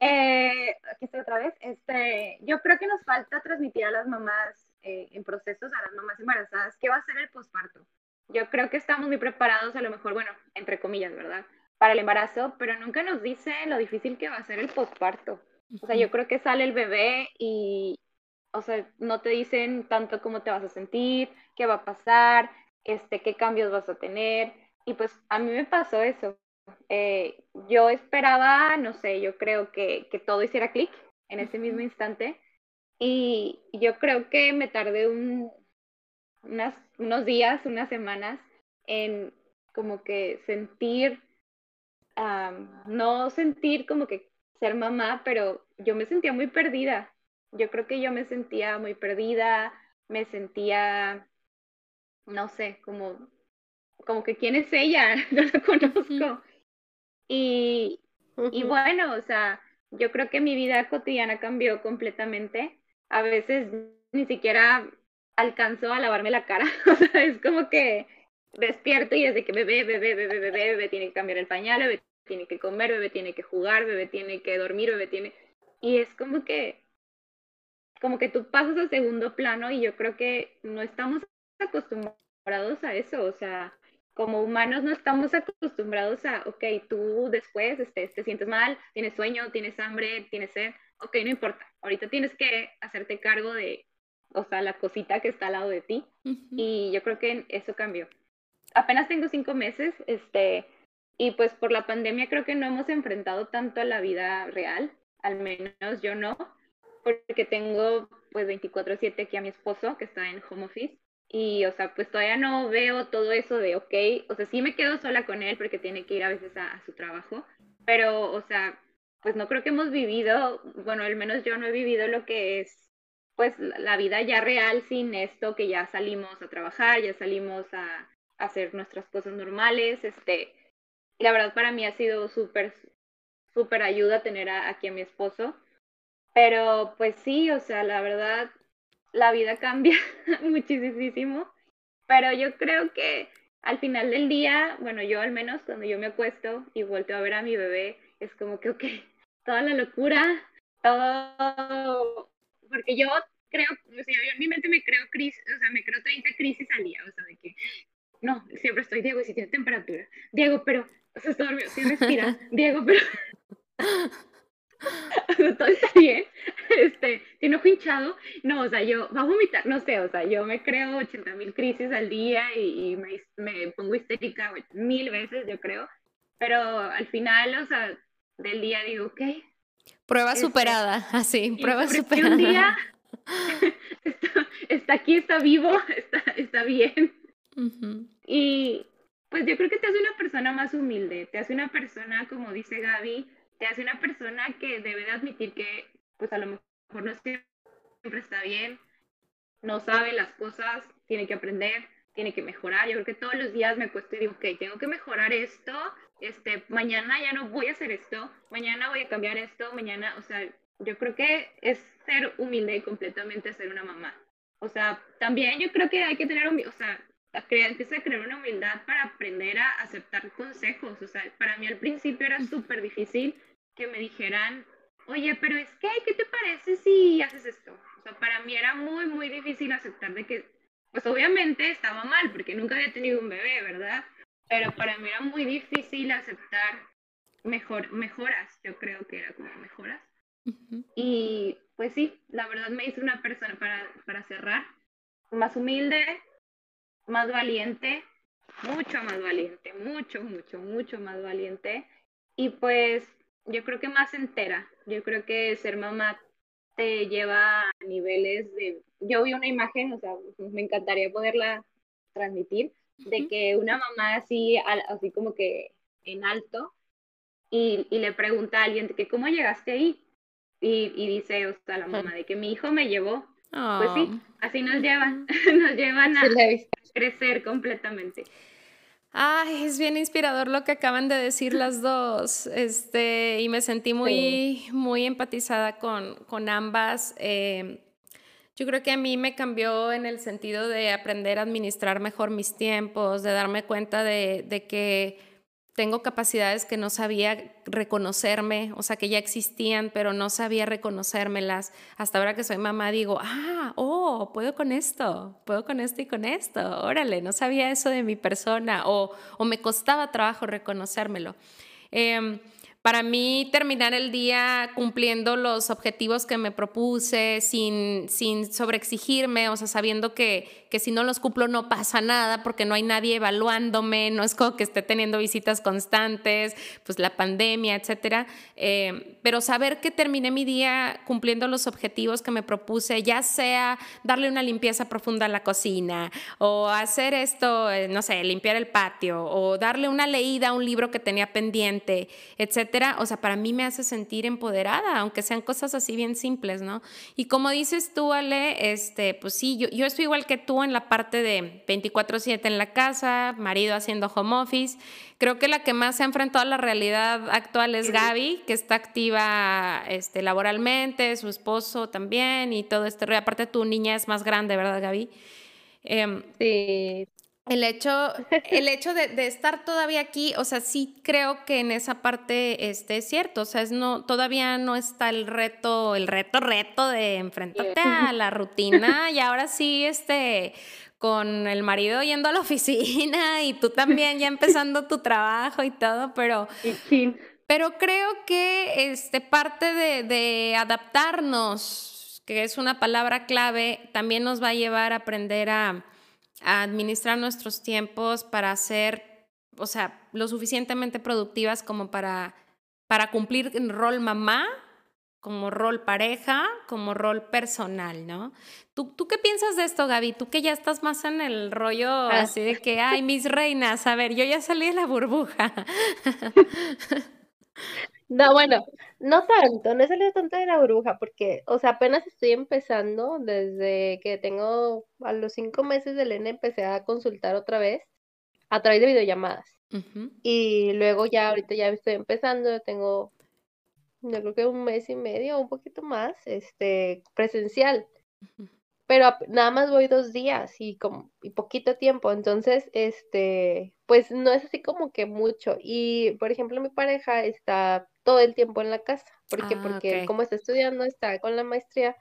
eh, aquí estoy otra vez. Este, yo creo que nos falta transmitir a las mamás eh, en procesos, a las mamás embarazadas, qué va a ser el posparto. Yo creo que estamos muy preparados, a lo mejor, bueno, entre comillas, ¿verdad? Para el embarazo, pero nunca nos dice lo difícil que va a ser el posparto. O sea, yo creo que sale el bebé y, o sea, no te dicen tanto cómo te vas a sentir, qué va a pasar, este, qué cambios vas a tener. Y pues a mí me pasó eso. Eh, yo esperaba, no sé, yo creo que, que todo hiciera clic en ese mismo instante, Y yo creo que me tardé un, unas, unos días, unas semanas en como que sentir, no sentir como que ser mamá, pero yo me sentía muy perdida. Yo creo que yo me sentía muy perdida, me sentía, no sé, como, como que quién es ella, no la conozco. Y, y bueno, o sea, yo creo que mi vida cotidiana cambió completamente. A veces ni siquiera alcanzó a lavarme la cara. O sea, es como que despierto y desde que bebé, bebé, bebé, bebé, bebé tiene que cambiar el pañal, bebé tiene que comer, bebé tiene que jugar, bebé tiene que dormir, bebé tiene... Y es como que, como que tú pasas a segundo plano y yo creo que no estamos acostumbrados a eso, o sea, como humanos no estamos acostumbrados a, ok, tú después este, te sientes mal, tienes sueño, tienes hambre, tienes sed, ok, no importa, ahorita tienes que hacerte cargo de, o sea, la cosita que está al lado de ti y yo creo que eso cambió. Apenas tengo cinco meses, este, y pues por la pandemia creo que no hemos enfrentado tanto a la vida real, al menos yo no, porque tengo pues 24/7 aquí a mi esposo que está en home office y, o sea, pues todavía no veo todo eso de, ok, o sea, sí me quedo sola con él porque tiene que ir a veces a, su trabajo, pero, o sea, pues no creo que hemos vivido, bueno, al menos yo no he vivido lo que es, pues, la vida ya real sin esto, que ya salimos a trabajar, ya salimos a, hacer nuestras cosas normales, este, la verdad para mí ha sido súper, súper ayuda tener aquí a mi esposo, pero pues sí, o sea, la verdad, la vida cambia muchísimo, pero yo creo que al final del día, bueno, yo al menos cuando yo me acuesto y vuelto a ver a mi bebé, es como que, ok, toda la locura, todo, porque yo creo, o sea, yo en mi mente me creo crisis, o sea, me creo 30 crisis al día, o sea, de que, no, siempre estoy, Diego, y si tiene temperatura, Diego, pero, o sea, está dormido, si respira, Diego, pero... todo está bien, este, tiene ojo hinchado, no, o sea, yo, va a vomitar, no sé, o sea, yo me creo 80 mil crisis al día y, me, me, pongo histérica mil veces, yo creo, pero al final, o sea, del día digo, ok. Prueba este, superada, así, prueba superada. Un día está, aquí, está vivo, está, está bien. Y pues yo creo que te hace una persona más humilde, te hace una persona, como dice Gaby, te hace una persona que debe de admitir que pues a lo mejor no siempre está bien, no sabe las cosas, tiene que aprender, tiene que mejorar. Yo creo que todos los días me acuesto y digo, ok, tengo que mejorar esto, este, mañana ya no voy a hacer esto, mañana voy a cambiar esto, mañana, o sea, yo creo que es ser humilde y completamente ser una mamá. O sea, también yo creo que hay que tener, o sea, empieza a crear una humildad para aprender a aceptar consejos. O sea, para mí al principio era súper difícil que me dijeran, oye, pero es que, ¿qué te parece si haces esto? O sea, para mí era muy, muy difícil aceptar de que, pues obviamente estaba mal, porque nunca había tenido un bebé, ¿verdad? Pero para mí era muy difícil aceptar mejor, mejoras, yo creo que era como mejoras. Y pues sí, la verdad me hizo una persona para, para cerrar, más humilde, más valiente, mucho más valiente, mucho, mucho, mucho más valiente. Y pues yo creo que más entera. Yo creo que ser mamá te lleva a niveles de... Yo vi una imagen, o sea, me encantaría poderla transmitir, de que una mamá así, así como que en alto, y, y le pregunta a alguien que cómo llegaste ahí. Y, y dice, o sea, la mamá, de que mi hijo me llevó. Pues sí, oh. así nos llevan, nos llevan a crecer completamente. Ay, es bien inspirador lo que acaban de decir las dos. Este, y me sentí muy, muy empatizada con, con ambas. Eh, yo creo que a mí me cambió en el sentido de aprender a administrar mejor mis tiempos, de darme cuenta de, de que tengo capacidades que no sabía reconocerme, o sea, que ya existían, pero no sabía reconocérmelas. Hasta ahora que soy mamá digo, ah, oh, puedo con esto, puedo con esto y con esto, órale, no sabía eso de mi persona o, o me costaba trabajo reconocérmelo. Em, para mí terminar el día cumpliendo los objetivos que me propuse sin, sin sobreexigirme, o sea, sabiendo que, que si no los cumplo no pasa nada porque no hay nadie evaluándome, no es como que esté teniendo visitas constantes, pues la pandemia, etcétera. Eh, pero saber que terminé mi día cumpliendo los objetivos que me propuse, ya sea darle una limpieza profunda a la cocina o hacer esto, eh, no sé, limpiar el patio o darle una leída a un libro que tenía pendiente, etcétera. O sea, para mí me hace sentir empoderada, aunque sean cosas así bien simples, ¿no? Y como dices tú, Ale, este, pues sí, yo, yo estoy igual que tú en la parte de 24/7 en la casa, marido haciendo home office. Creo que la que más se ha enfrentado a la realidad actual es Gaby, que está activa este, laboralmente, su esposo también y todo esto. Aparte tu niña es más grande, ¿verdad, Gaby? Em, sí. El hecho, el hecho de, estar todavía aquí, o sea, sí creo que en esa parte este, es cierto, o sea, es no, todavía no está el reto, el reto, reto de enfrentarte a la rutina. Y ahora sí, este, con el marido yendo a la oficina y tú también ya empezando tu trabajo y todo, pero... Pero creo que este, parte de, de adaptarnos, que es una palabra clave, también nos va a llevar a aprender a administrar nuestros tiempos para ser, o sea, lo suficientemente productivas como para, para cumplir el rol mamá, como rol pareja, como rol personal, ¿no? ¿Tú, ¿Tú qué piensas de esto, Gaby? Tú que ya estás más en el rollo ah. así de que, ay, mis reinas, a ver, yo ya salí de la burbuja. No, bueno, no tanto, no he salido tanto de la burbuja porque, o sea, apenas estoy empezando, desde que tengo a los cinco meses de Elena empecé a consultar otra vez a través de videollamadas. Y luego ya ahorita ya estoy empezando, tengo yo creo que un mes y medio, un poquito más, este, presencial pero nada más voy dos días y, como, y poquito tiempo, entonces, este, pues no es así como que mucho. Y, por ejemplo, mi pareja está todo el tiempo en la casa, porque ah, porque como está estudiando, está con la maestría,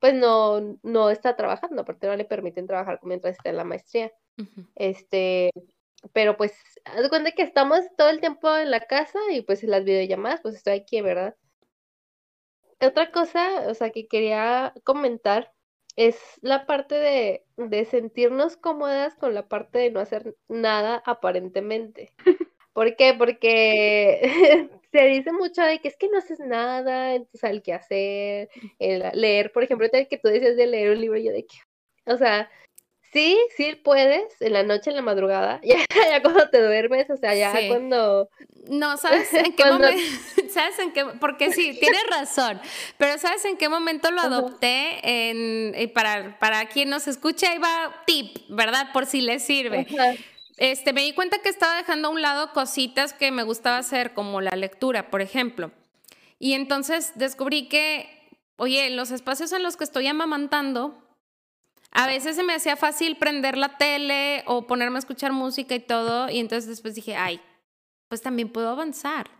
pues no, no está trabajando, porque no le permiten trabajar mientras está en la maestría. Este, pero pues, haz cuenta que estamos todo el tiempo en la casa y pues en las videollamadas, pues estoy aquí, ¿verdad? Otra cosa, o sea, que quería comentar es la parte de, de, sentirnos cómodas con la parte de no hacer nada aparentemente. ¿Por qué? Porque se dice mucho de que es que no haces nada, entonces hay que hacer, el leer, por ejemplo, que tú decías de leer un libro, yo de que, o sea, Sí, sí puedes, en la noche, en la madrugada, ya, ya cuando te duermes, o sea, ya cuando... No, ¿sabes en qué momento? ¿Sabes en qué? Porque sí, tienes razón, pero ¿sabes en qué momento lo adopté? En, para, para quien nos escucha, ahí va tip, ¿verdad? Por si le sirve. Este, me di cuenta que estaba dejando a un lado cositas que me gustaba hacer, como la lectura, por ejemplo. Y entonces descubrí que, oye, los espacios en los que estoy amamantando, a veces se me hacía fácil prender la tele o ponerme a escuchar música y todo, y entonces después dije, ay, pues también puedo avanzar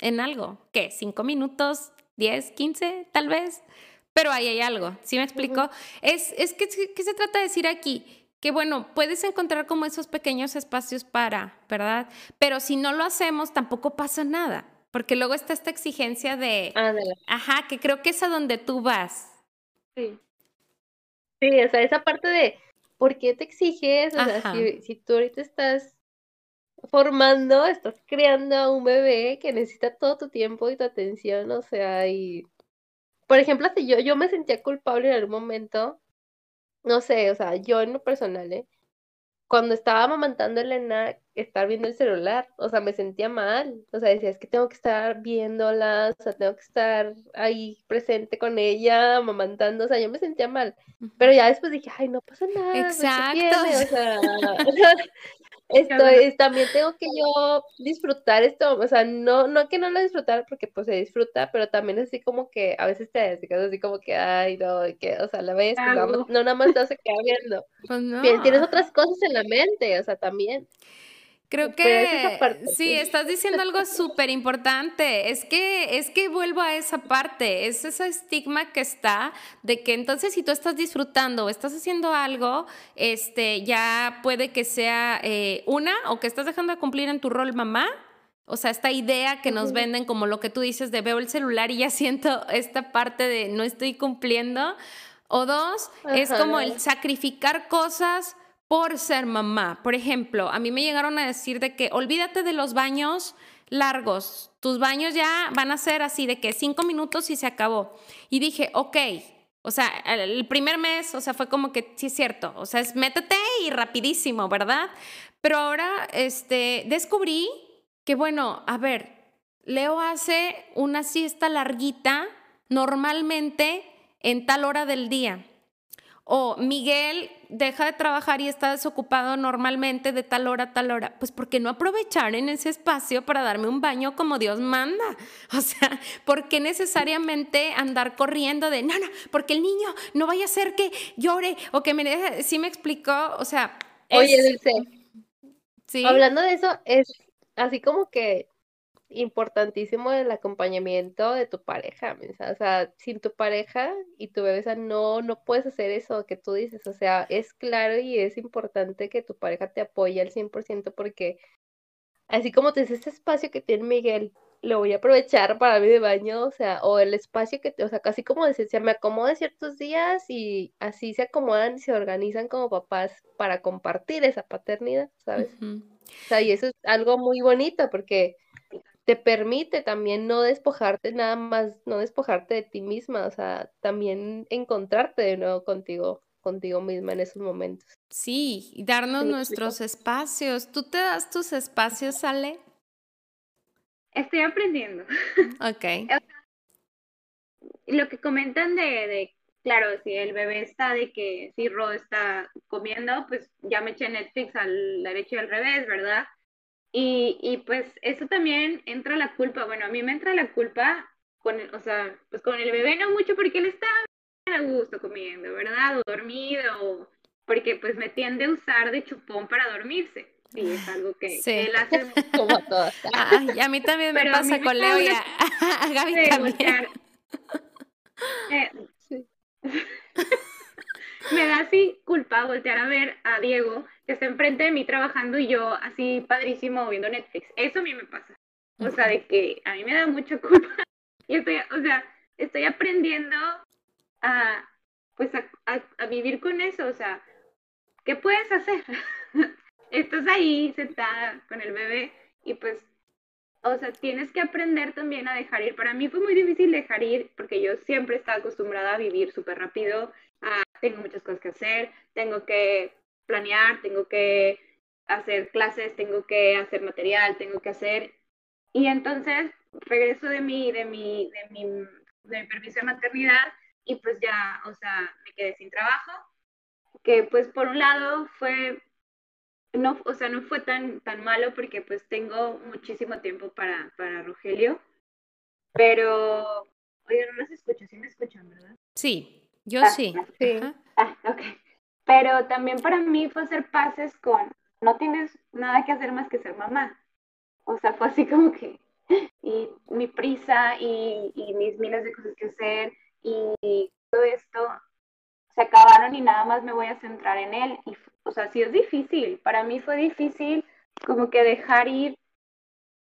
en algo. ¿Qué? ¿Cinco minutos? ¿Diez? ¿Quince? Tal vez. Pero ahí hay algo, ¿sí me explico? Es, es que, ¿qué se trata de decir aquí? Que bueno, puedes encontrar como esos pequeños espacios para, ¿verdad? Pero si no lo hacemos, tampoco pasa nada. Porque luego está esta exigencia de, ajá, que creo que es a donde tú vas. Sí. Sí, o sea, esa parte de ¿por qué te exiges? O sea, si, si tú ahorita estás formando, estás creando a un bebé que necesita todo tu tiempo y tu atención, o sea, y por ejemplo, si yo, yo me sentía culpable en algún momento, no sé, o sea, yo en lo personal, ¿eh? cuando estaba amamantando a Elena, estar viendo el celular, o sea, me sentía mal, o sea, decía, es que tengo que estar viéndola, o sea, tengo que estar ahí presente con ella, amamantando, o sea, yo me sentía mal, pero ya después dije, ay, no pasa nada, Exacto. o sea, esto es, también tengo que yo disfrutar esto, o sea, no, no que no lo disfrutar porque pues se disfruta, pero también así como que a veces te quedas así como que, ay, no, que, o sea, la ves, pues, no, nada más te hace quedar viendo. Pues no. Tienes otras cosas en la mente, o sea, también. Creo que sí, estás diciendo algo súper importante. Es que, es que vuelvo a esa parte, es ese estigma que está de que entonces si tú estás disfrutando o estás haciendo algo, este, ya puede que sea eh, una o que estás dejando de cumplir en tu rol mamá. O sea, esta idea que nos venden como lo que tú dices de veo el celular y ya siento esta parte de no estoy cumpliendo. O dos, es como el sacrificar cosas por ser mamá. Por ejemplo, a mí me llegaron a decir de que olvídate de los baños largos, tus baños ya van a ser así de que cinco minutos y se acabó. Y dije, ok, o sea, el primer mes, o sea, fue como que sí es cierto, o sea, es métete y rapidísimo, ¿verdad? Pero ahora, este, descubrí que, bueno, a ver, Leo hace una siesta larguita normalmente en tal hora del día. O Miguel deja de trabajar y está desocupado normalmente de tal hora a tal hora. Pues ¿por qué no aprovechar en ese espacio para darme un baño como Dios manda? O sea, ¿por qué necesariamente andar corriendo de, no, no, porque el niño no vaya a ser que llore o que me deje, sí me explicó, o sea... Oye, Dulce, ¿Sí? hablando de eso, es así como que importantísimo el acompañamiento de tu pareja, o sea, sin tu pareja y tu bebé, no, no puedes hacer eso que tú dices, o sea, es claro y es importante que tu pareja te apoye al 100% porque así como te dice este espacio que tiene Miguel, lo voy a aprovechar para mi de baño, o sea, o el espacio que, o sea, casi como decir, se me acomoda ciertos días y así se acomodan y se organizan como papás para compartir esa paternidad, ¿sabes? O sea, y eso es algo muy bonito porque te permite también no despojarte nada más, no despojarte de ti misma, o sea, también encontrarte de nuevo contigo, contigo misma en esos momentos. Sí, y darnos nuestros espacios. ¿Tú te das tus espacios, Ale? Estoy aprendiendo. Ok. Lo que comentan de, de, claro, si el bebé está de que si Ro está comiendo, pues ya me eché Netflix al derecho y al revés, ¿verdad? Y, y pues eso también entra la culpa. Bueno, a mí me entra la culpa con, o sea, pues con el bebé no mucho porque él está a gusto comiendo, ¿verdad? O dormido, porque pues me tiende a usar de chupón para dormirse. Y es algo que, él hace como todas. y a mí también me pasa con Leo y a, Gaby también. Eh, sí. Me da así culpa voltear a ver a Diego que está enfrente de mí trabajando y yo así padrísimo viendo Netflix. Eso a mí me pasa. O sea, de que a mí me da mucha culpa. Y estoy, o sea, estoy aprendiendo a, pues, a, a, vivir con eso. O sea, ¿qué puedes hacer? Estás ahí sentada con el bebé y pues, o sea, tienes que aprender también a dejar ir. Para mí fue muy difícil dejar ir porque yo siempre estaba acostumbrada a vivir súper rápido, a, tengo muchas cosas que hacer, tengo que planear, tengo que hacer clases, tengo que hacer material, tengo que hacer. Y entonces regreso de mi, de mi, de mi, de mi permiso de maternidad y pues ya, o sea, me quedé sin trabajo, que pues por un lado fue, no, o sea, no fue tan, tan malo porque pues tengo muchísimo tiempo para, para Rogelio, pero, oye, no los escucho, sí me escuchan, ¿verdad? Sí, yo ah, sí. sí. Ah, ok. Pero también para mí fue hacer pases con, no tienes nada que hacer más que ser mamá. O sea, fue así como que, y mi prisa y, y mis miles de cosas que hacer y todo esto se acabaron y nada más me voy a centrar en él. Y, o sea, sí es difícil. Para mí fue difícil como que dejar ir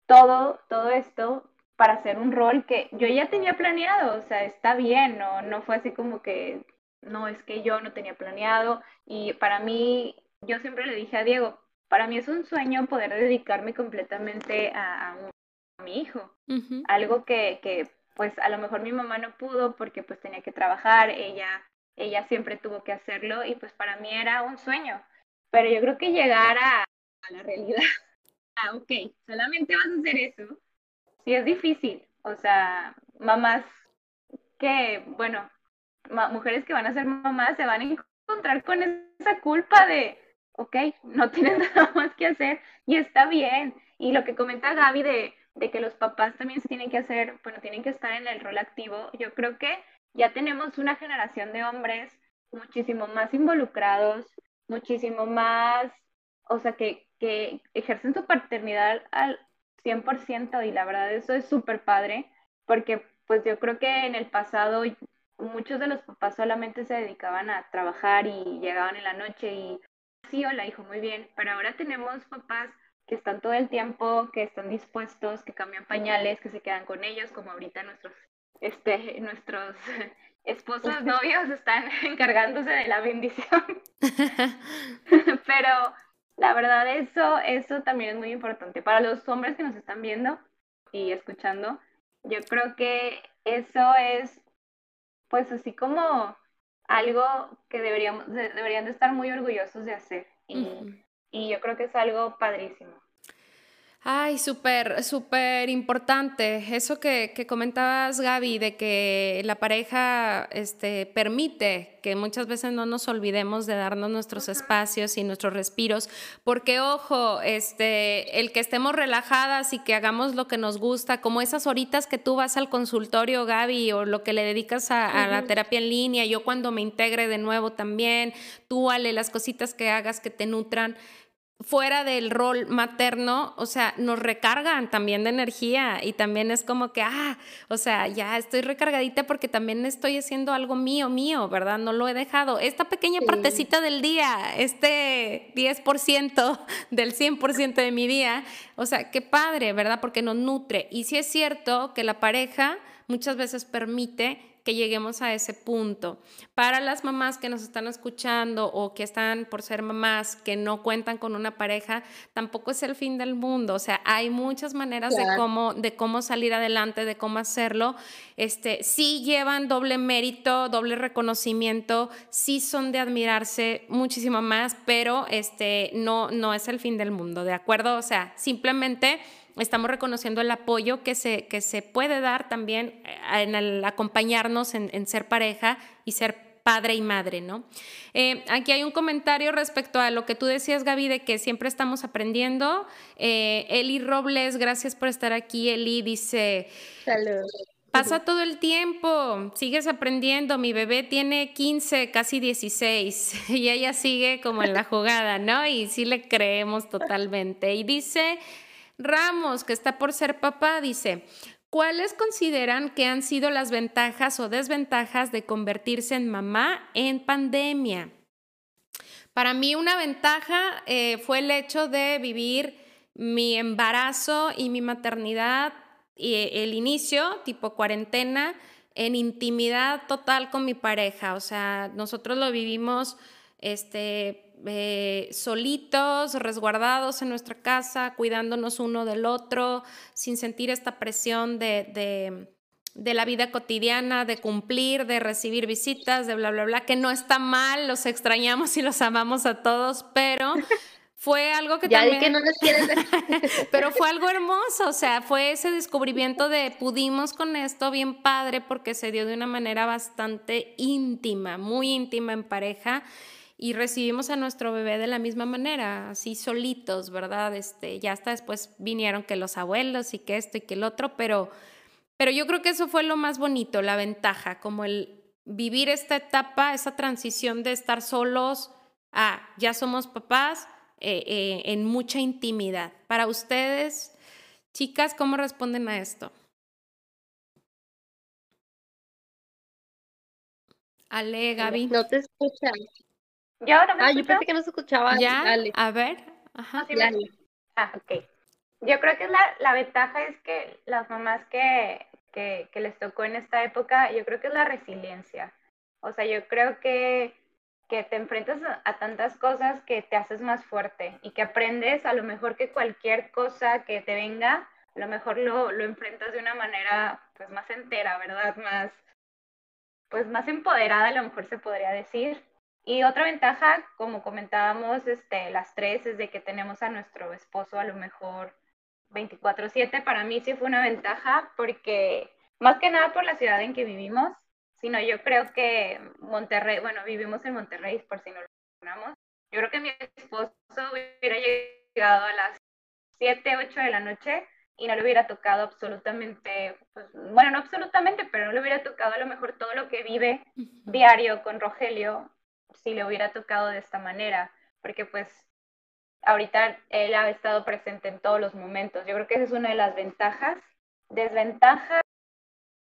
todo, todo esto para hacer un rol que yo ya tenía planeado. O sea, está bien, no, no fue así como que no es que yo no tenía planeado. Y para mí, yo siempre le dije a Diego, para mí es un sueño poder dedicarme completamente a, mi hijo, algo que, que pues a lo mejor mi mamá no pudo porque pues tenía que trabajar, ella, ella siempre tuvo que hacerlo y pues para mí era un sueño, pero yo creo que llegar a, a la realidad, ah, ok, solamente vas a hacer eso, sí es difícil, o sea, mamás que, bueno, mujeres que van a ser mamás se van a encontrar con esa culpa de, ok, no tienen nada más que hacer y está bien. Y lo que comenta Gaby de, de que los papás también se tienen que hacer, bueno, tienen que estar en el rol activo, yo creo que ya tenemos una generación de hombres muchísimo más involucrados, muchísimo más, o sea, que, que ejercen su paternidad al 100% y la verdad eso es súper padre, porque pues yo creo que en el pasado muchos de los papás solamente se dedicaban a trabajar y llegaban en la noche y sí, hola hijo, muy bien, pero ahora tenemos papás que están todo el tiempo, que están dispuestos, que cambian pañales, que se quedan con ellos, como ahorita nuestros, este, nuestros esposos, novios están encargándose de la bendición. Pero la verdad, eso, eso también es muy importante. Para los hombres que nos están viendo y escuchando, yo creo que eso es, pues así como algo que deberíamos, deberían de estar muy orgullosos de hacer. Y, y yo creo que es algo padrísimo. Ay, súper, súper importante. Eso que, que, comentabas, Gaby, de que la pareja este, permite que muchas veces no nos olvidemos de darnos nuestros espacios y nuestros respiros, porque ojo, este, el que estemos relajadas y que hagamos lo que nos gusta, como esas horitas que tú vas al consultorio, Gaby, o lo que le dedicas a, a la terapia en línea, yo cuando me integre de nuevo también, tú, Ale, las cositas que hagas que te nutran fuera del rol materno, o sea, nos recargan también de energía y también es como que, ah, o sea, ya estoy recargadita porque también estoy haciendo algo mío, mío, ¿verdad? No lo he dejado. Esta pequeña partecita del día, este 10% del 100% de mi día, o sea, qué padre, ¿verdad? Porque nos nutre. Y sí es cierto que la pareja muchas veces permite que lleguemos a ese punto. Para las mamás que nos están escuchando o que están por ser mamás que no cuentan con una pareja, tampoco es el fin del mundo. O sea, hay muchas maneras de, cómo, de cómo salir adelante, de cómo hacerlo. Este, sí llevan doble mérito, doble reconocimiento, sí son de admirarse muchísimo más, pero este, no, no es el fin del mundo, ¿de acuerdo? O sea, simplemente estamos reconociendo el apoyo que se, que se puede dar también eh, en el acompañarnos en, ser pareja y ser padre y madre, ¿no? Eh, aquí hay un comentario respecto a lo que tú decías, Gaby, de que siempre estamos aprendiendo. Eh, Eli Robles, gracias por estar aquí. Eli dice... Salud. Pasa todo el tiempo, sigues aprendiendo. Mi bebé tiene 15, casi 16 y ella sigue como en la jugada, ¿no? Y sí le creemos totalmente. Y dice Ramos, que está por ser papá, dice, ¿cuáles consideran que han sido las ventajas o desventajas de convertirse en mamá en pandemia? Para mí una ventaja eh, fue el hecho de vivir mi embarazo y mi maternidad y el inicio, tipo cuarentena, en intimidad total con mi pareja. O sea, nosotros lo vivimos este, eh, solitos, resguardados en nuestra casa, cuidándonos uno del otro, sin sentir esta presión de, de, la vida cotidiana, de cumplir, de recibir visitas, de bla, bla, bla, que no está mal, los extrañamos y los amamos a todos, pero fue algo que ya también... que no nos pero fue algo hermoso, o sea, fue ese descubrimiento de pudimos con esto bien padre porque se dio de una manera bastante íntima, muy íntima en pareja y recibimos a nuestro bebé de la misma manera, así solitos, ¿verdad? Este, ya hasta después vinieron que los abuelos y que esto y que el otro, pero, pero yo creo que eso fue lo más bonito, la ventaja, como el vivir esta etapa, esa transición de estar solos a ya somos papás eh, eh, en mucha intimidad. Para ustedes, chicas, ¿cómo responden a esto? Ale, Gaby. No te escuchan. ¿Yo no Ah, yo pensé que no se escuchaba. ¿Ya? A ver. Ajá. Ah, ok. Yo creo que la, la ventaja es que las mamás que, que, que, les tocó en esta época, yo creo que es la resiliencia. O sea, yo creo que, que te enfrentas a, tantas cosas que te haces más fuerte y que aprendes a lo mejor que cualquier cosa que te venga, a lo mejor lo, lo enfrentas de una manera pues más entera, ¿verdad? Más, pues más empoderada, a lo mejor se podría decir. Y otra ventaja, como comentábamos este, las tres, es de que tenemos a nuestro esposo a lo mejor 24/7. Para mí sí fue una ventaja porque, más que nada por la ciudad en que vivimos, sino yo creo que Monterrey, bueno, vivimos en Monterrey por si no lo mencionamos. Yo creo que mi esposo hubiera llegado a las 7, 8 de la noche y no le hubiera tocado absolutamente, pues, bueno, no absolutamente, pero no le hubiera tocado a lo mejor todo lo que vive diario con Rogelio si le hubiera tocado de esta manera, porque pues ahorita él ha estado presente en todos los momentos. Yo creo que esa es una de las ventajas. Desventaja,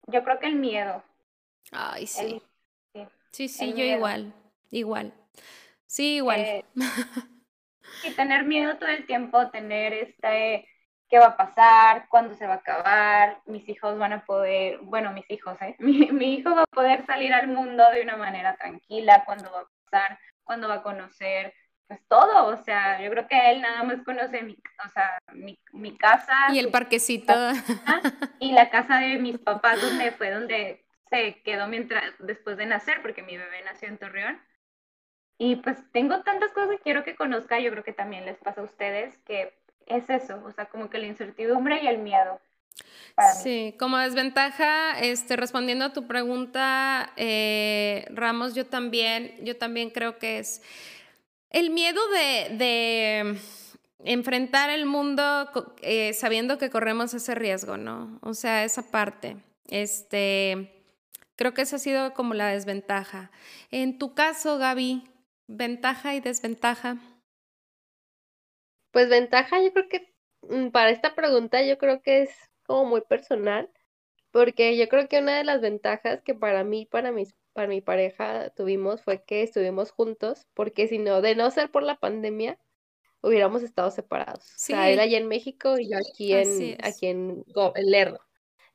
yo creo que el miedo. Ay, sí. sí, sí, yo igual, igual. Sí, igual. Eh, y tener miedo todo el tiempo, tener este, qué va a pasar, cuándo se va a acabar, mis hijos van a poder, bueno, mis hijos, ¿eh? Mi, mi hijo va a poder salir al mundo de una manera tranquila, cuándo va a pasar, cuándo va a conocer, pues todo, o sea, yo creo que él nada más conoce mi, o sea, mi, mi casa. Y el parquecito. y la casa de mis papás, donde fue donde se quedó mientras, después de nacer, porque mi bebé nació en Torreón. Y pues tengo tantas cosas que quiero que conozca, yo creo que también les pasa a ustedes, que es eso, o sea, como que la incertidumbre y el miedo. Sí, como desventaja, este, respondiendo a tu pregunta, eh, Ramos, yo también, yo también creo que es el miedo de, de enfrentar el mundo eh, sabiendo que corremos ese riesgo, ¿no? O sea, esa parte. Este, creo que esa ha sido como la desventaja. En tu caso, Gaby, ventaja y desventaja. Pues ventaja, yo creo que mm, para esta pregunta yo creo que es como muy personal, porque yo creo que una de las ventajas que para mí, para mis, para mi pareja tuvimos fue que estuvimos juntos, porque si no, de no ser por la pandemia, hubiéramos estado separados. O sea, él allá en México y yo aquí en, aquí en, en Lerdo.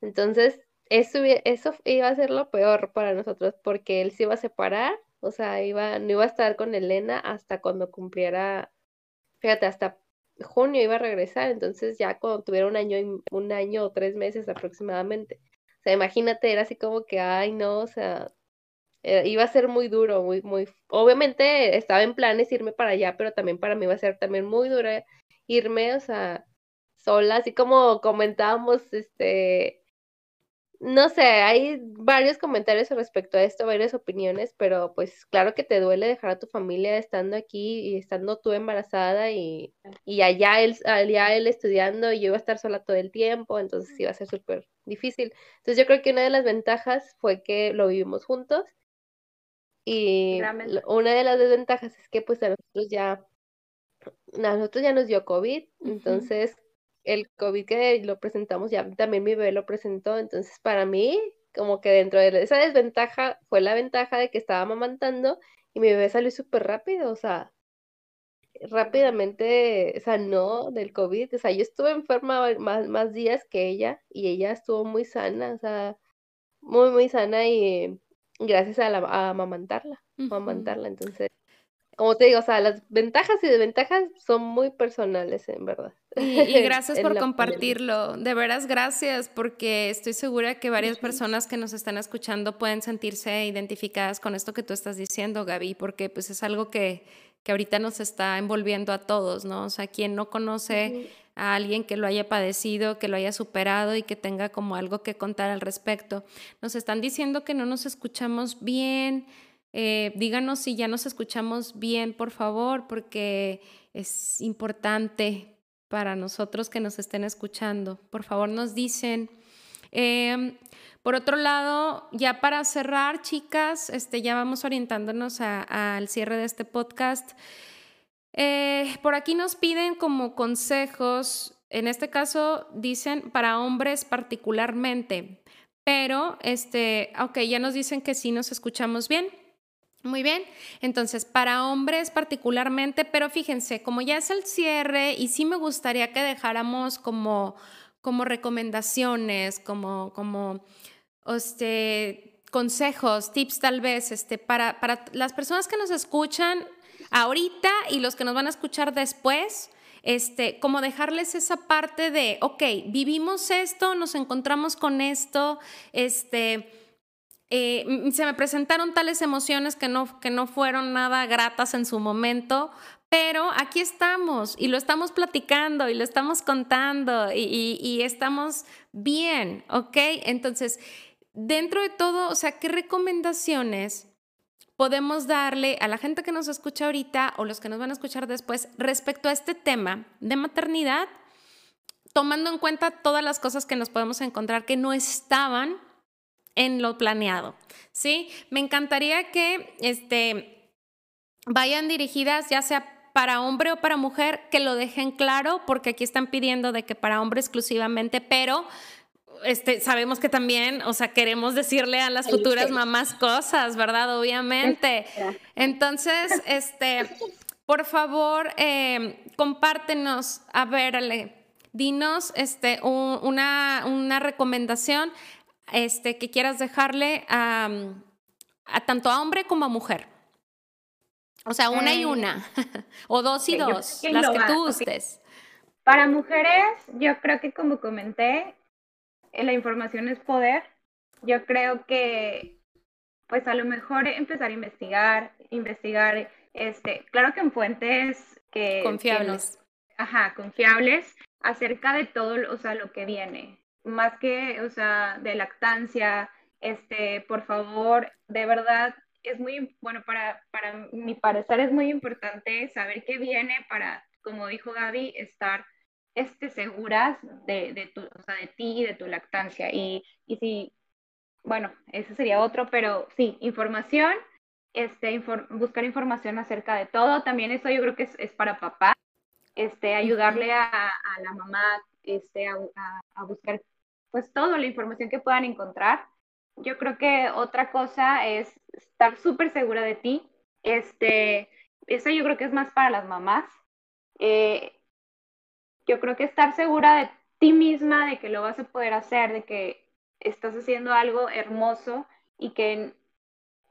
Entonces, eso, eso iba a ser lo peor para nosotros, porque él se iba a separar, o sea, iba, no iba a estar con Elena hasta cuando cumpliera, fíjate, hasta junio iba a regresar, entonces ya cuando tuviera un año, un año o tres meses aproximadamente. O sea, imagínate, era así como que, ay, no, o sea, eh, iba a ser muy duro, muy, muy, obviamente estaba en planes irme para allá, pero también para mí iba a ser también muy duro irme, o sea, sola, así como comentábamos, este, no sé, hay varios comentarios respecto a esto, varias opiniones, pero pues claro que te duele dejar a tu familia estando aquí y estando tú embarazada y, y allá, él, allá él estudiando y yo iba a estar sola todo el tiempo, entonces iba a ser súper difícil. Entonces yo creo que una de las ventajas fue que lo vivimos juntos y una de las desventajas es que pues a nosotros ya, a nosotros ya nos dio COVID, entonces el COVID que lo presentamos, ya también mi bebé lo presentó, entonces para mí, como que dentro de esa desventaja fue la ventaja de que estaba amamantando y mi bebé salió súper rápido, o sea, rápidamente sanó del COVID, o sea, yo estuve enferma más, más días que ella y ella estuvo muy sana, o sea, muy, muy sana y gracias a, la, a amamantarla, amamantarla, entonces como te digo, o sea, las ventajas y desventajas son muy personales, en verdad. Y, gracias por compartirlo. De veras, gracias, porque estoy segura que varias personas que nos están escuchando pueden sentirse identificadas con esto que tú estás diciendo, Gaby, porque pues es algo que, que ahorita nos está envolviendo a todos, ¿no? O sea, quien no conoce a alguien que lo haya padecido, que lo haya superado y que tenga como algo que contar al respecto. Nos están diciendo que no nos escuchamos bien, eh, díganos si ya nos escuchamos bien, por favor, porque es importante para nosotros que nos estén escuchando. Por favor, nos dicen. Em, por otro lado, ya para cerrar, chicas, este, ya vamos orientándonos al cierre de este podcast. Eh, por aquí nos piden como consejos, en este caso dicen para hombres particularmente, pero este, ok, ya nos dicen que sí nos escuchamos bien. Muy bien, entonces para hombres particularmente, pero fíjense, como ya es el cierre y sí me gustaría que dejáramos como, como recomendaciones, como, como este, consejos, tips tal vez, este, para, para las personas que nos escuchan ahorita y los que nos van a escuchar después, este, como dejarles esa parte de, ok, vivimos esto, nos encontramos con esto, este eh, se me presentaron tales emociones que no, que no fueron nada gratas en su momento, pero aquí estamos y lo estamos platicando y lo estamos contando y, y, estamos bien, ¿ok? Entonces, dentro de todo, o sea, ¿qué recomendaciones podemos darle a la gente que nos escucha ahorita o los que nos van a escuchar después respecto a este tema de maternidad, tomando en cuenta todas las cosas que nos podemos encontrar que no estaban en lo planeado, ¿sí? Me encantaría que este, vayan dirigidas ya sea para hombre o para mujer, que lo dejen claro, porque aquí están pidiendo de que para hombre exclusivamente, pero este, sabemos que también, o sea, queremos decirle a las futuras mamás cosas, ¿verdad? Obviamente. Entonces, este, por favor, eh, compártenos, a ver, Ale, dinos este, una, una, recomendación este, que quieras dejarle a, a, tanto a hombre como a mujer. O sea, una y eh, una, o dos y dos, las que tú gustes. Para mujeres, yo creo que como comenté, eh, la información es poder. Yo creo que, pues a lo mejor empezar a investigar, investigar, este, claro que en fuentes que... Confiables. ajá, confiables, acerca de todo, o sea, lo que viene. Más que, o sea, de lactancia, este, por favor, de verdad, es muy, bueno, para, para mi parecer es muy importante saber qué viene para, como dijo Gaby, estar este, seguras de, de, tu, o sea, de ti y de tu lactancia. Y, y si, bueno, ese sería otro, pero sí, información, este, buscar información acerca de todo. También eso yo creo que es, es para papá, este, ayudarle a, a la mamá este, a, a, buscar pues toda la información que puedan encontrar. Yo creo que otra cosa es estar súper segura de ti. Este, eso yo creo que es más para las mamás. Eh, yo creo que estar segura de ti misma, de que lo vas a poder hacer, de que estás haciendo algo hermoso y que,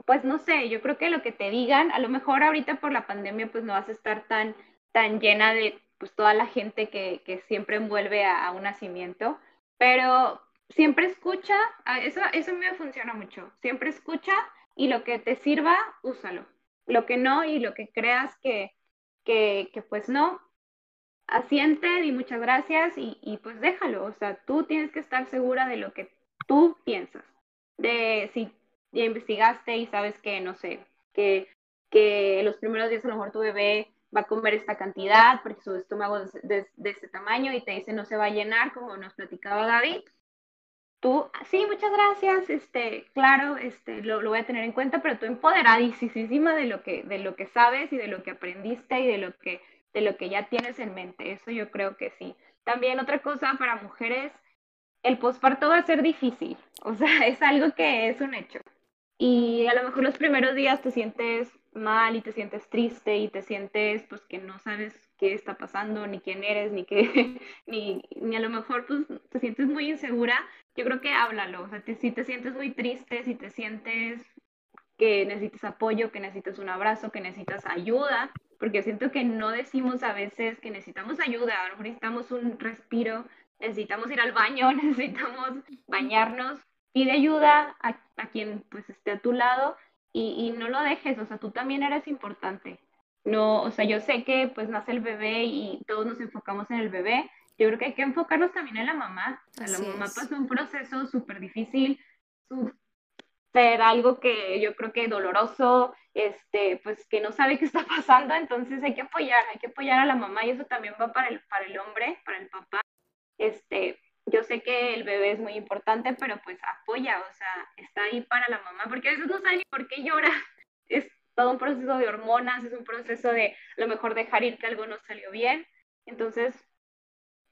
pues no sé, yo creo que lo que te digan, a lo mejor ahorita por la pandemia, pues no vas a estar tan, tan llena de pues toda la gente que, que siempre envuelve a, un nacimiento, pero siempre escucha, eso, eso me funciona mucho, siempre escucha y lo que te sirva, úsalo, lo que no y lo que creas que, que, que pues no, asiente, y muchas gracias y, y, pues déjalo. O sea, tú tienes que estar segura de lo que tú piensas. De si ya investigaste y sabes que, no sé, que, que los primeros días a lo mejor tu bebé va a comer esta cantidad porque su estómago es de, de, este tamaño y te dice no se va a llenar, como nos platicaba Gaby. Tú, sí, muchas gracias, este, claro, este, lo, lo voy a tener en cuenta, pero tú empoderadísima de lo que, de lo que sabes y de lo que aprendiste y de lo que de lo que ya tienes en mente. Eso yo creo que sí. También otra cosa para mujeres, el posparto va a ser difícil. O sea, es algo que es un hecho. Y a lo mejor los primeros días te sientes mal y te sientes triste y te sientes pues que no sabes qué está pasando, ni quién eres, ni qué, ni, ni a lo mejor pues te sientes muy insegura, yo creo que háblalo, o sea, si te sientes muy triste, si te sientes que necesitas apoyo, que necesitas un abrazo, que necesitas ayuda, porque siento que no decimos a veces que necesitamos ayuda, a lo mejor necesitamos un respiro, necesitamos ir al baño, necesitamos bañarnos, pide ayuda a, a quien pues esté a tu lado y, y, no lo dejes, o sea, tú también eres importante. No, o sea, yo sé que pues nace el bebé y todos nos enfocamos en el bebé, yo creo que hay que enfocarnos también en la mamá. O sea, la mamá pasó un proceso súper difícil, ser algo que yo creo que doloroso, este, pues que no sabe qué está pasando, entonces hay que apoyar, hay que apoyar a la mamá y eso también va para el, para el hombre, para el papá. Este, yo sé que el bebé es muy importante, pero pues apoya, o sea, está ahí para la mamá, porque a veces no sabe ni por qué llora. Es todo un proceso de hormonas, es un proceso de a lo mejor dejar ir que algo no salió bien. Entonces,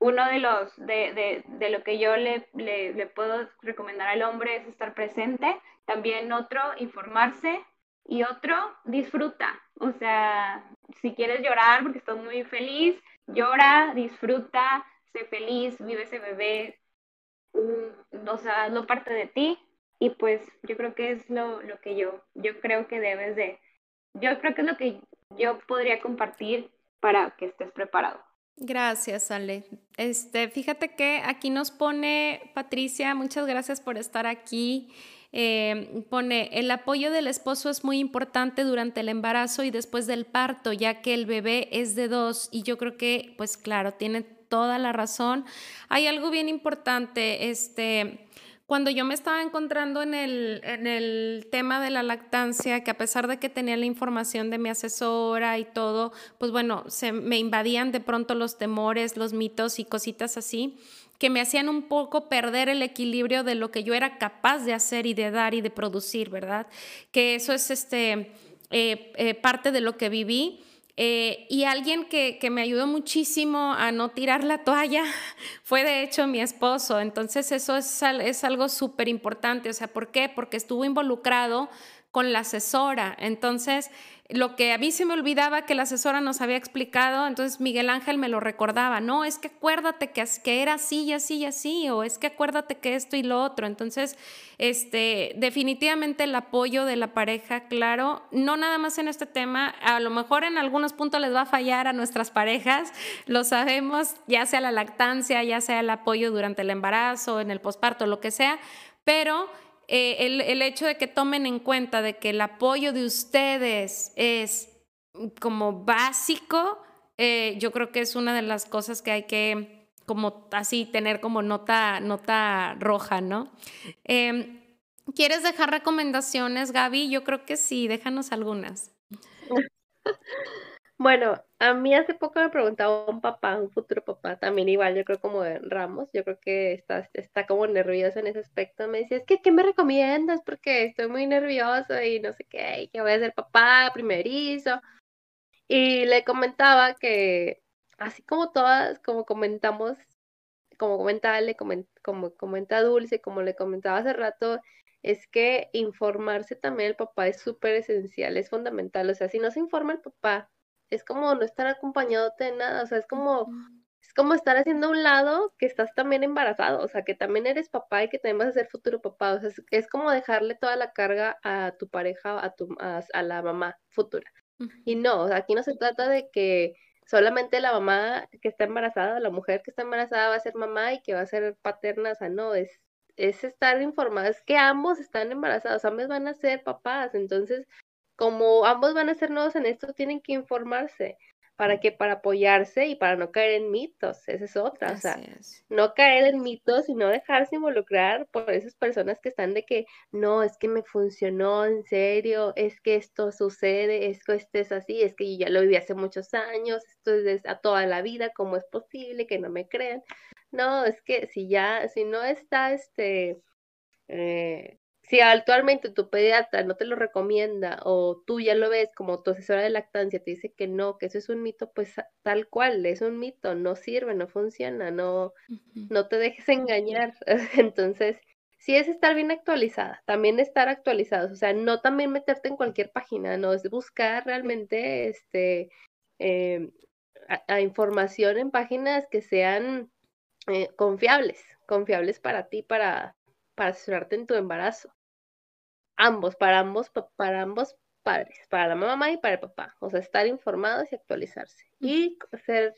uno de los, de, de, de lo que yo le, le, le, puedo recomendar al hombre es estar presente, también otro, informarse y otro, disfruta. O sea, si quieres llorar porque estás muy feliz, llora, disfruta, sé feliz, vive ese bebé, mm, o sea, no parte de ti y pues yo creo que es lo, lo que yo, yo creo que debes de, yo creo que es lo que yo podría compartir para que estés preparado. Gracias, Ale. Este, fíjate que aquí nos pone Patricia, muchas gracias por estar aquí. Eh, pone, el apoyo del esposo es muy importante durante el embarazo y después del parto, ya que el bebé es de dos y yo creo que, pues claro, tiene toda la razón. Hay algo bien importante, este, cuando yo me estaba encontrando en el, en el tema de la lactancia, que a pesar de que tenía la información de mi asesora y todo, pues bueno, se me invadían de pronto los temores, los mitos y cositas así que me hacían un poco perder el equilibrio de lo que yo era capaz de hacer y de dar y de producir, ¿verdad? Que eso es este, eh, eh, parte de lo que viví. Eh, y alguien que, que, me ayudó muchísimo a no tirar la toalla fue de hecho mi esposo. Entonces eso es, es algo súper importante. O sea, ¿por qué? Porque estuvo involucrado con la asesora. Entonces, lo que a mí se me olvidaba que la asesora nos había explicado, entonces Miguel Ángel me lo recordaba, no, es que acuérdate que, que era así y así y así, o es que acuérdate que esto y lo otro. Entonces, este, definitivamente el apoyo de la pareja, claro, no nada más en este tema, a lo mejor en algunos puntos les va a fallar a nuestras parejas, lo sabemos, ya sea la lactancia, ya sea el apoyo durante el embarazo, en el posparto, lo que sea, pero eh, el, hecho de que tomen en cuenta de que el apoyo de ustedes es como básico, eh, yo creo que es una de las cosas que hay que como así tener como nota, nota roja, ¿no? Em, ¿Quieres dejar recomendaciones, Gaby? Yo creo que sí, déjanos algunas. Bueno, a mí hace poco me preguntaba un papá, un futuro papá, también igual, yo creo como Ramos, yo creo que está, está como nervioso en ese aspecto. Me decía, es que, ¿qué me recomiendas? Porque estoy muy nervioso y no sé qué, que voy a ser papá primerizo. Y le comentaba que, así como todas, como comentamos, como comentaba, como comenta Dulce, como le comentaba hace rato, es que informarse también el papá es súper esencial, es fundamental. O sea, si no se informa el papá, es como no estar acompañado de nada, o sea, es como, es como estar haciendo un lado que estás también embarazado, o sea, que también eres papá y que también vas a ser futuro papá, o sea, es, como dejarle toda la carga a tu pareja, a, tu, a, la mamá futura. Y no, o sea, aquí no se trata de que solamente la mamá que está embarazada, la mujer que está embarazada va a ser mamá y que va a ser paterna, o sea, no, es, es estar informada, es que ambos están embarazados, ambos van a ser papás, entonces como ambos van a ser nuevos en esto, tienen que informarse para que para apoyarse y para no caer en mitos, esa es otra, o sea, no caer en mitos y no dejarse involucrar por esas personas que están de que no, es que me funcionó en serio, es que esto sucede, es que esto es así, es que yo ya lo viví hace muchos años, esto es a toda la vida, ¿cómo es posible que no me crean? No, es que si ya, si no está este eh, si actualmente tu pediatra no te lo recomienda o tú ya lo ves como tu asesora de lactancia te dice que no, que eso es un mito, pues tal cual, es un mito, no sirve, no funciona, no, no te dejes engañar. Entonces, sí es estar bien actualizada, también estar actualizados, o sea, no también meterte en cualquier página, no es buscar realmente este em, a, información en páginas que sean eh, confiables, confiables para ti, para, para asesorarte en tu embarazo ambos, para ambos, para ambos padres, para la mamá y para el papá. O sea, estar informados y actualizarse. Y ser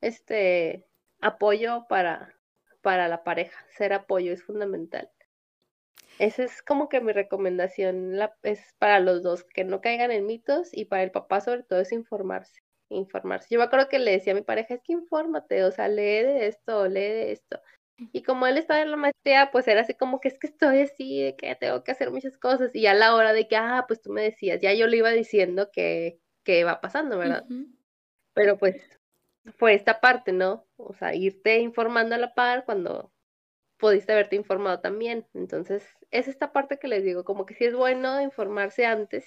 este apoyo para, para la pareja. Ser apoyo es fundamental. Esa es como que mi recomendación la, es para los dos, que no caigan en mitos y para el papá sobre todo es informarse, informarse. Yo me acuerdo que le decía a mi pareja, es que infórmate, o sea, lee de esto, lee de esto. Y como él estaba en la maestría, pues era así como que es que estoy así, de que tengo que hacer muchas cosas. Y a la hora de que, ah, pues tú me decías, ya yo le iba diciendo que, que va pasando, ¿verdad? Pero pues fue esta parte, ¿no? O sea, irte informando a la par cuando pudiste haberte informado también. Entonces, es esta parte que les digo, como que sí es bueno informarse antes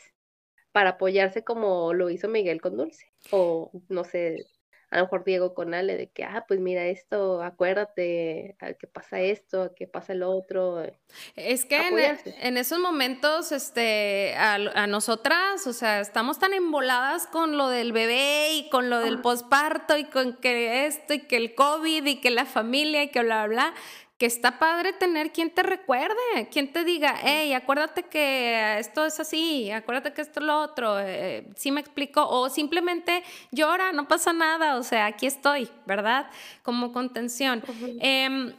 para apoyarse como lo hizo Miguel con Dulce. O no sé, a lo mejor Diego con Ale, de que, ah, pues mira esto, acuérdate, que pasa esto, que pasa el otro. Eh, es que en, esos momentos, este, a, nosotras, o sea, estamos tan emboladas con lo del bebé y con lo del posparto y con que esto y que el COVID y que la familia y que bla, bla, bla que está padre tener quien te recuerde, quien te diga, hey, acuérdate que esto es así, acuérdate que esto es lo otro, eh, sí me explico, o simplemente llora, no pasa nada, o sea, aquí estoy, ¿verdad? Como contención. Em,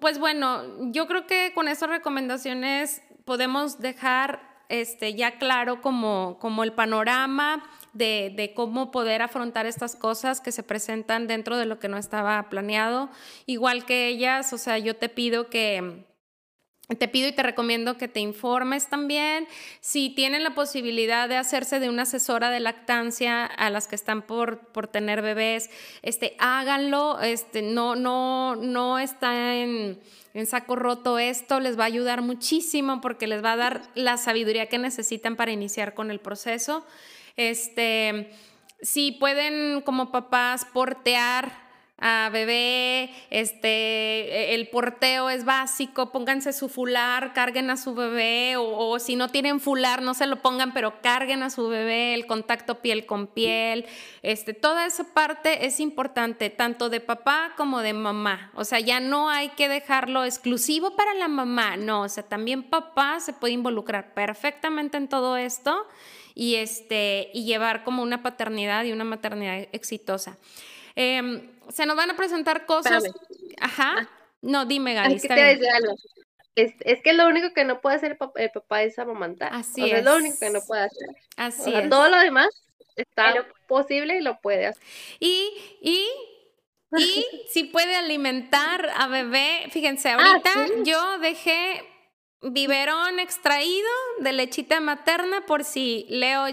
pues bueno, yo creo que con esas recomendaciones podemos dejar este, ya claro como, como el panorama de, cómo poder afrontar estas cosas que se presentan dentro de lo que no estaba planeado. Igual que ellas, o sea, yo te pido que... Te pido y te recomiendo que te informes también. Si tienen la posibilidad de hacerse de una asesora de lactancia a las que están por, por tener bebés, este, háganlo. Este, no, no, no está en, en saco roto esto. Les va a ayudar muchísimo porque les va a dar la sabiduría que necesitan para iniciar con el proceso. Este, si pueden como papás portear a bebé, este, el porteo es básico, pónganse su fular, carguen a su bebé, o, si no tienen fular, no se lo pongan, pero carguen a su bebé, el contacto piel con piel, este, toda esa parte es importante, tanto de papá como de mamá, o sea, ya no hay que dejarlo exclusivo para la mamá, no, o sea, también papá se puede involucrar perfectamente en todo esto y, este, y llevar como una paternidad y una maternidad exitosa. Em, se nos van a presentar cosas. Ajá. Ah. No, dime, Gaby. Es que, te algo. Es, es, que lo único que no puede hacer el papá, es amamantar. Así es. Es lo único que no puede hacer. Así es. Todo lo demás está posible y lo puede hacer. Y, y y si puede alimentar a bebé, fíjense, ah, ahorita yo dejé biberón extraído de lechita materna por si Leo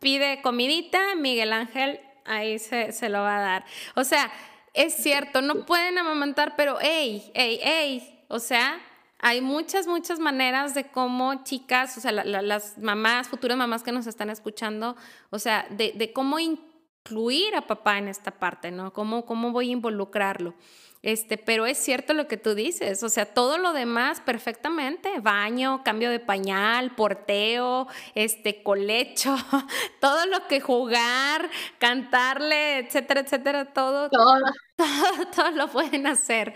pide comidita, Miguel Ángel ahí se, se lo va a dar. O sea, es cierto, no pueden amamantar, pero hey, hey, hey, o sea, hay muchas, muchas maneras de cómo chicas, o sea, las mamás, futuras mamás que nos están escuchando, o sea, de, de, cómo incluir a papá en esta parte, ¿no? ¿Cómo, cómo voy a involucrarlo? Este, pero es cierto lo que tú dices, o sea, todo lo demás perfectamente, baño, cambio de pañal, porteo, este, colecho, todo lo que jugar, cantarle, etcétera, etcétera, todo. Todo. Todo, lo pueden hacer.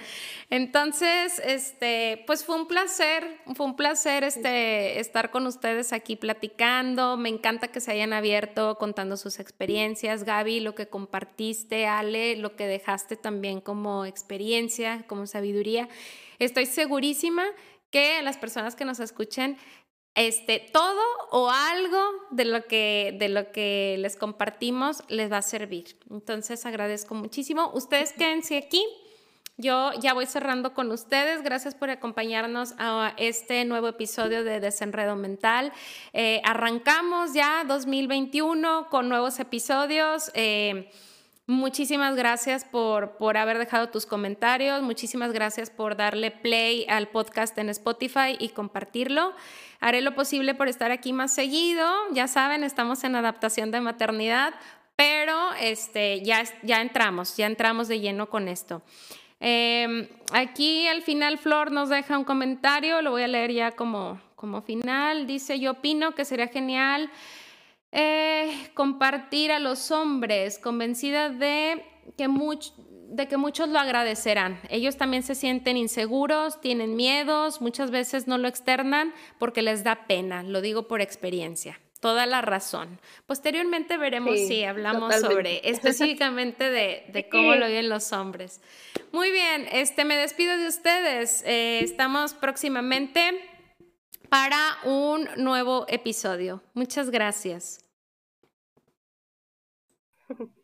Entonces, este, pues fue un placer, fue un placer este, estar con ustedes aquí platicando. Me encanta que se hayan abierto contando sus experiencias. Gaby, lo que compartiste, Ale, lo que dejaste también como experiencia, como sabiduría. Estoy segurísima que las personas que nos escuchen este, todo o algo de lo, que, de lo que les compartimos les va a servir. Entonces agradezco muchísimo. Ustedes quédense aquí. Yo ya voy cerrando con ustedes. Gracias por acompañarnos a este nuevo episodio de Desenredo Mental. Eh, arrancamos ya 2021 con nuevos episodios. Eh, Muchísimas gracias por, por haber dejado tus comentarios, muchísimas gracias por darle play al podcast en Spotify y compartirlo. Haré lo posible por estar aquí más seguido. Ya saben, estamos en adaptación de maternidad, pero este, ya, ya entramos, ya entramos de lleno con esto. Em, aquí al final Flor nos deja un comentario, lo voy a leer ya como, como final. Dice, yo opino que sería genial eh, compartir a los hombres, convencida de que, de que muchos lo agradecerán. Ellos también se sienten inseguros, tienen miedos, muchas veces no lo externan porque les da pena, lo digo por experiencia. Toda la razón. Posteriormente veremos si hablamos sobre específicamente de, cómo lo viven los hombres. Muy bien, este, me despido de ustedes. Eh, estamos próximamente para un nuevo episodio. Muchas gracias.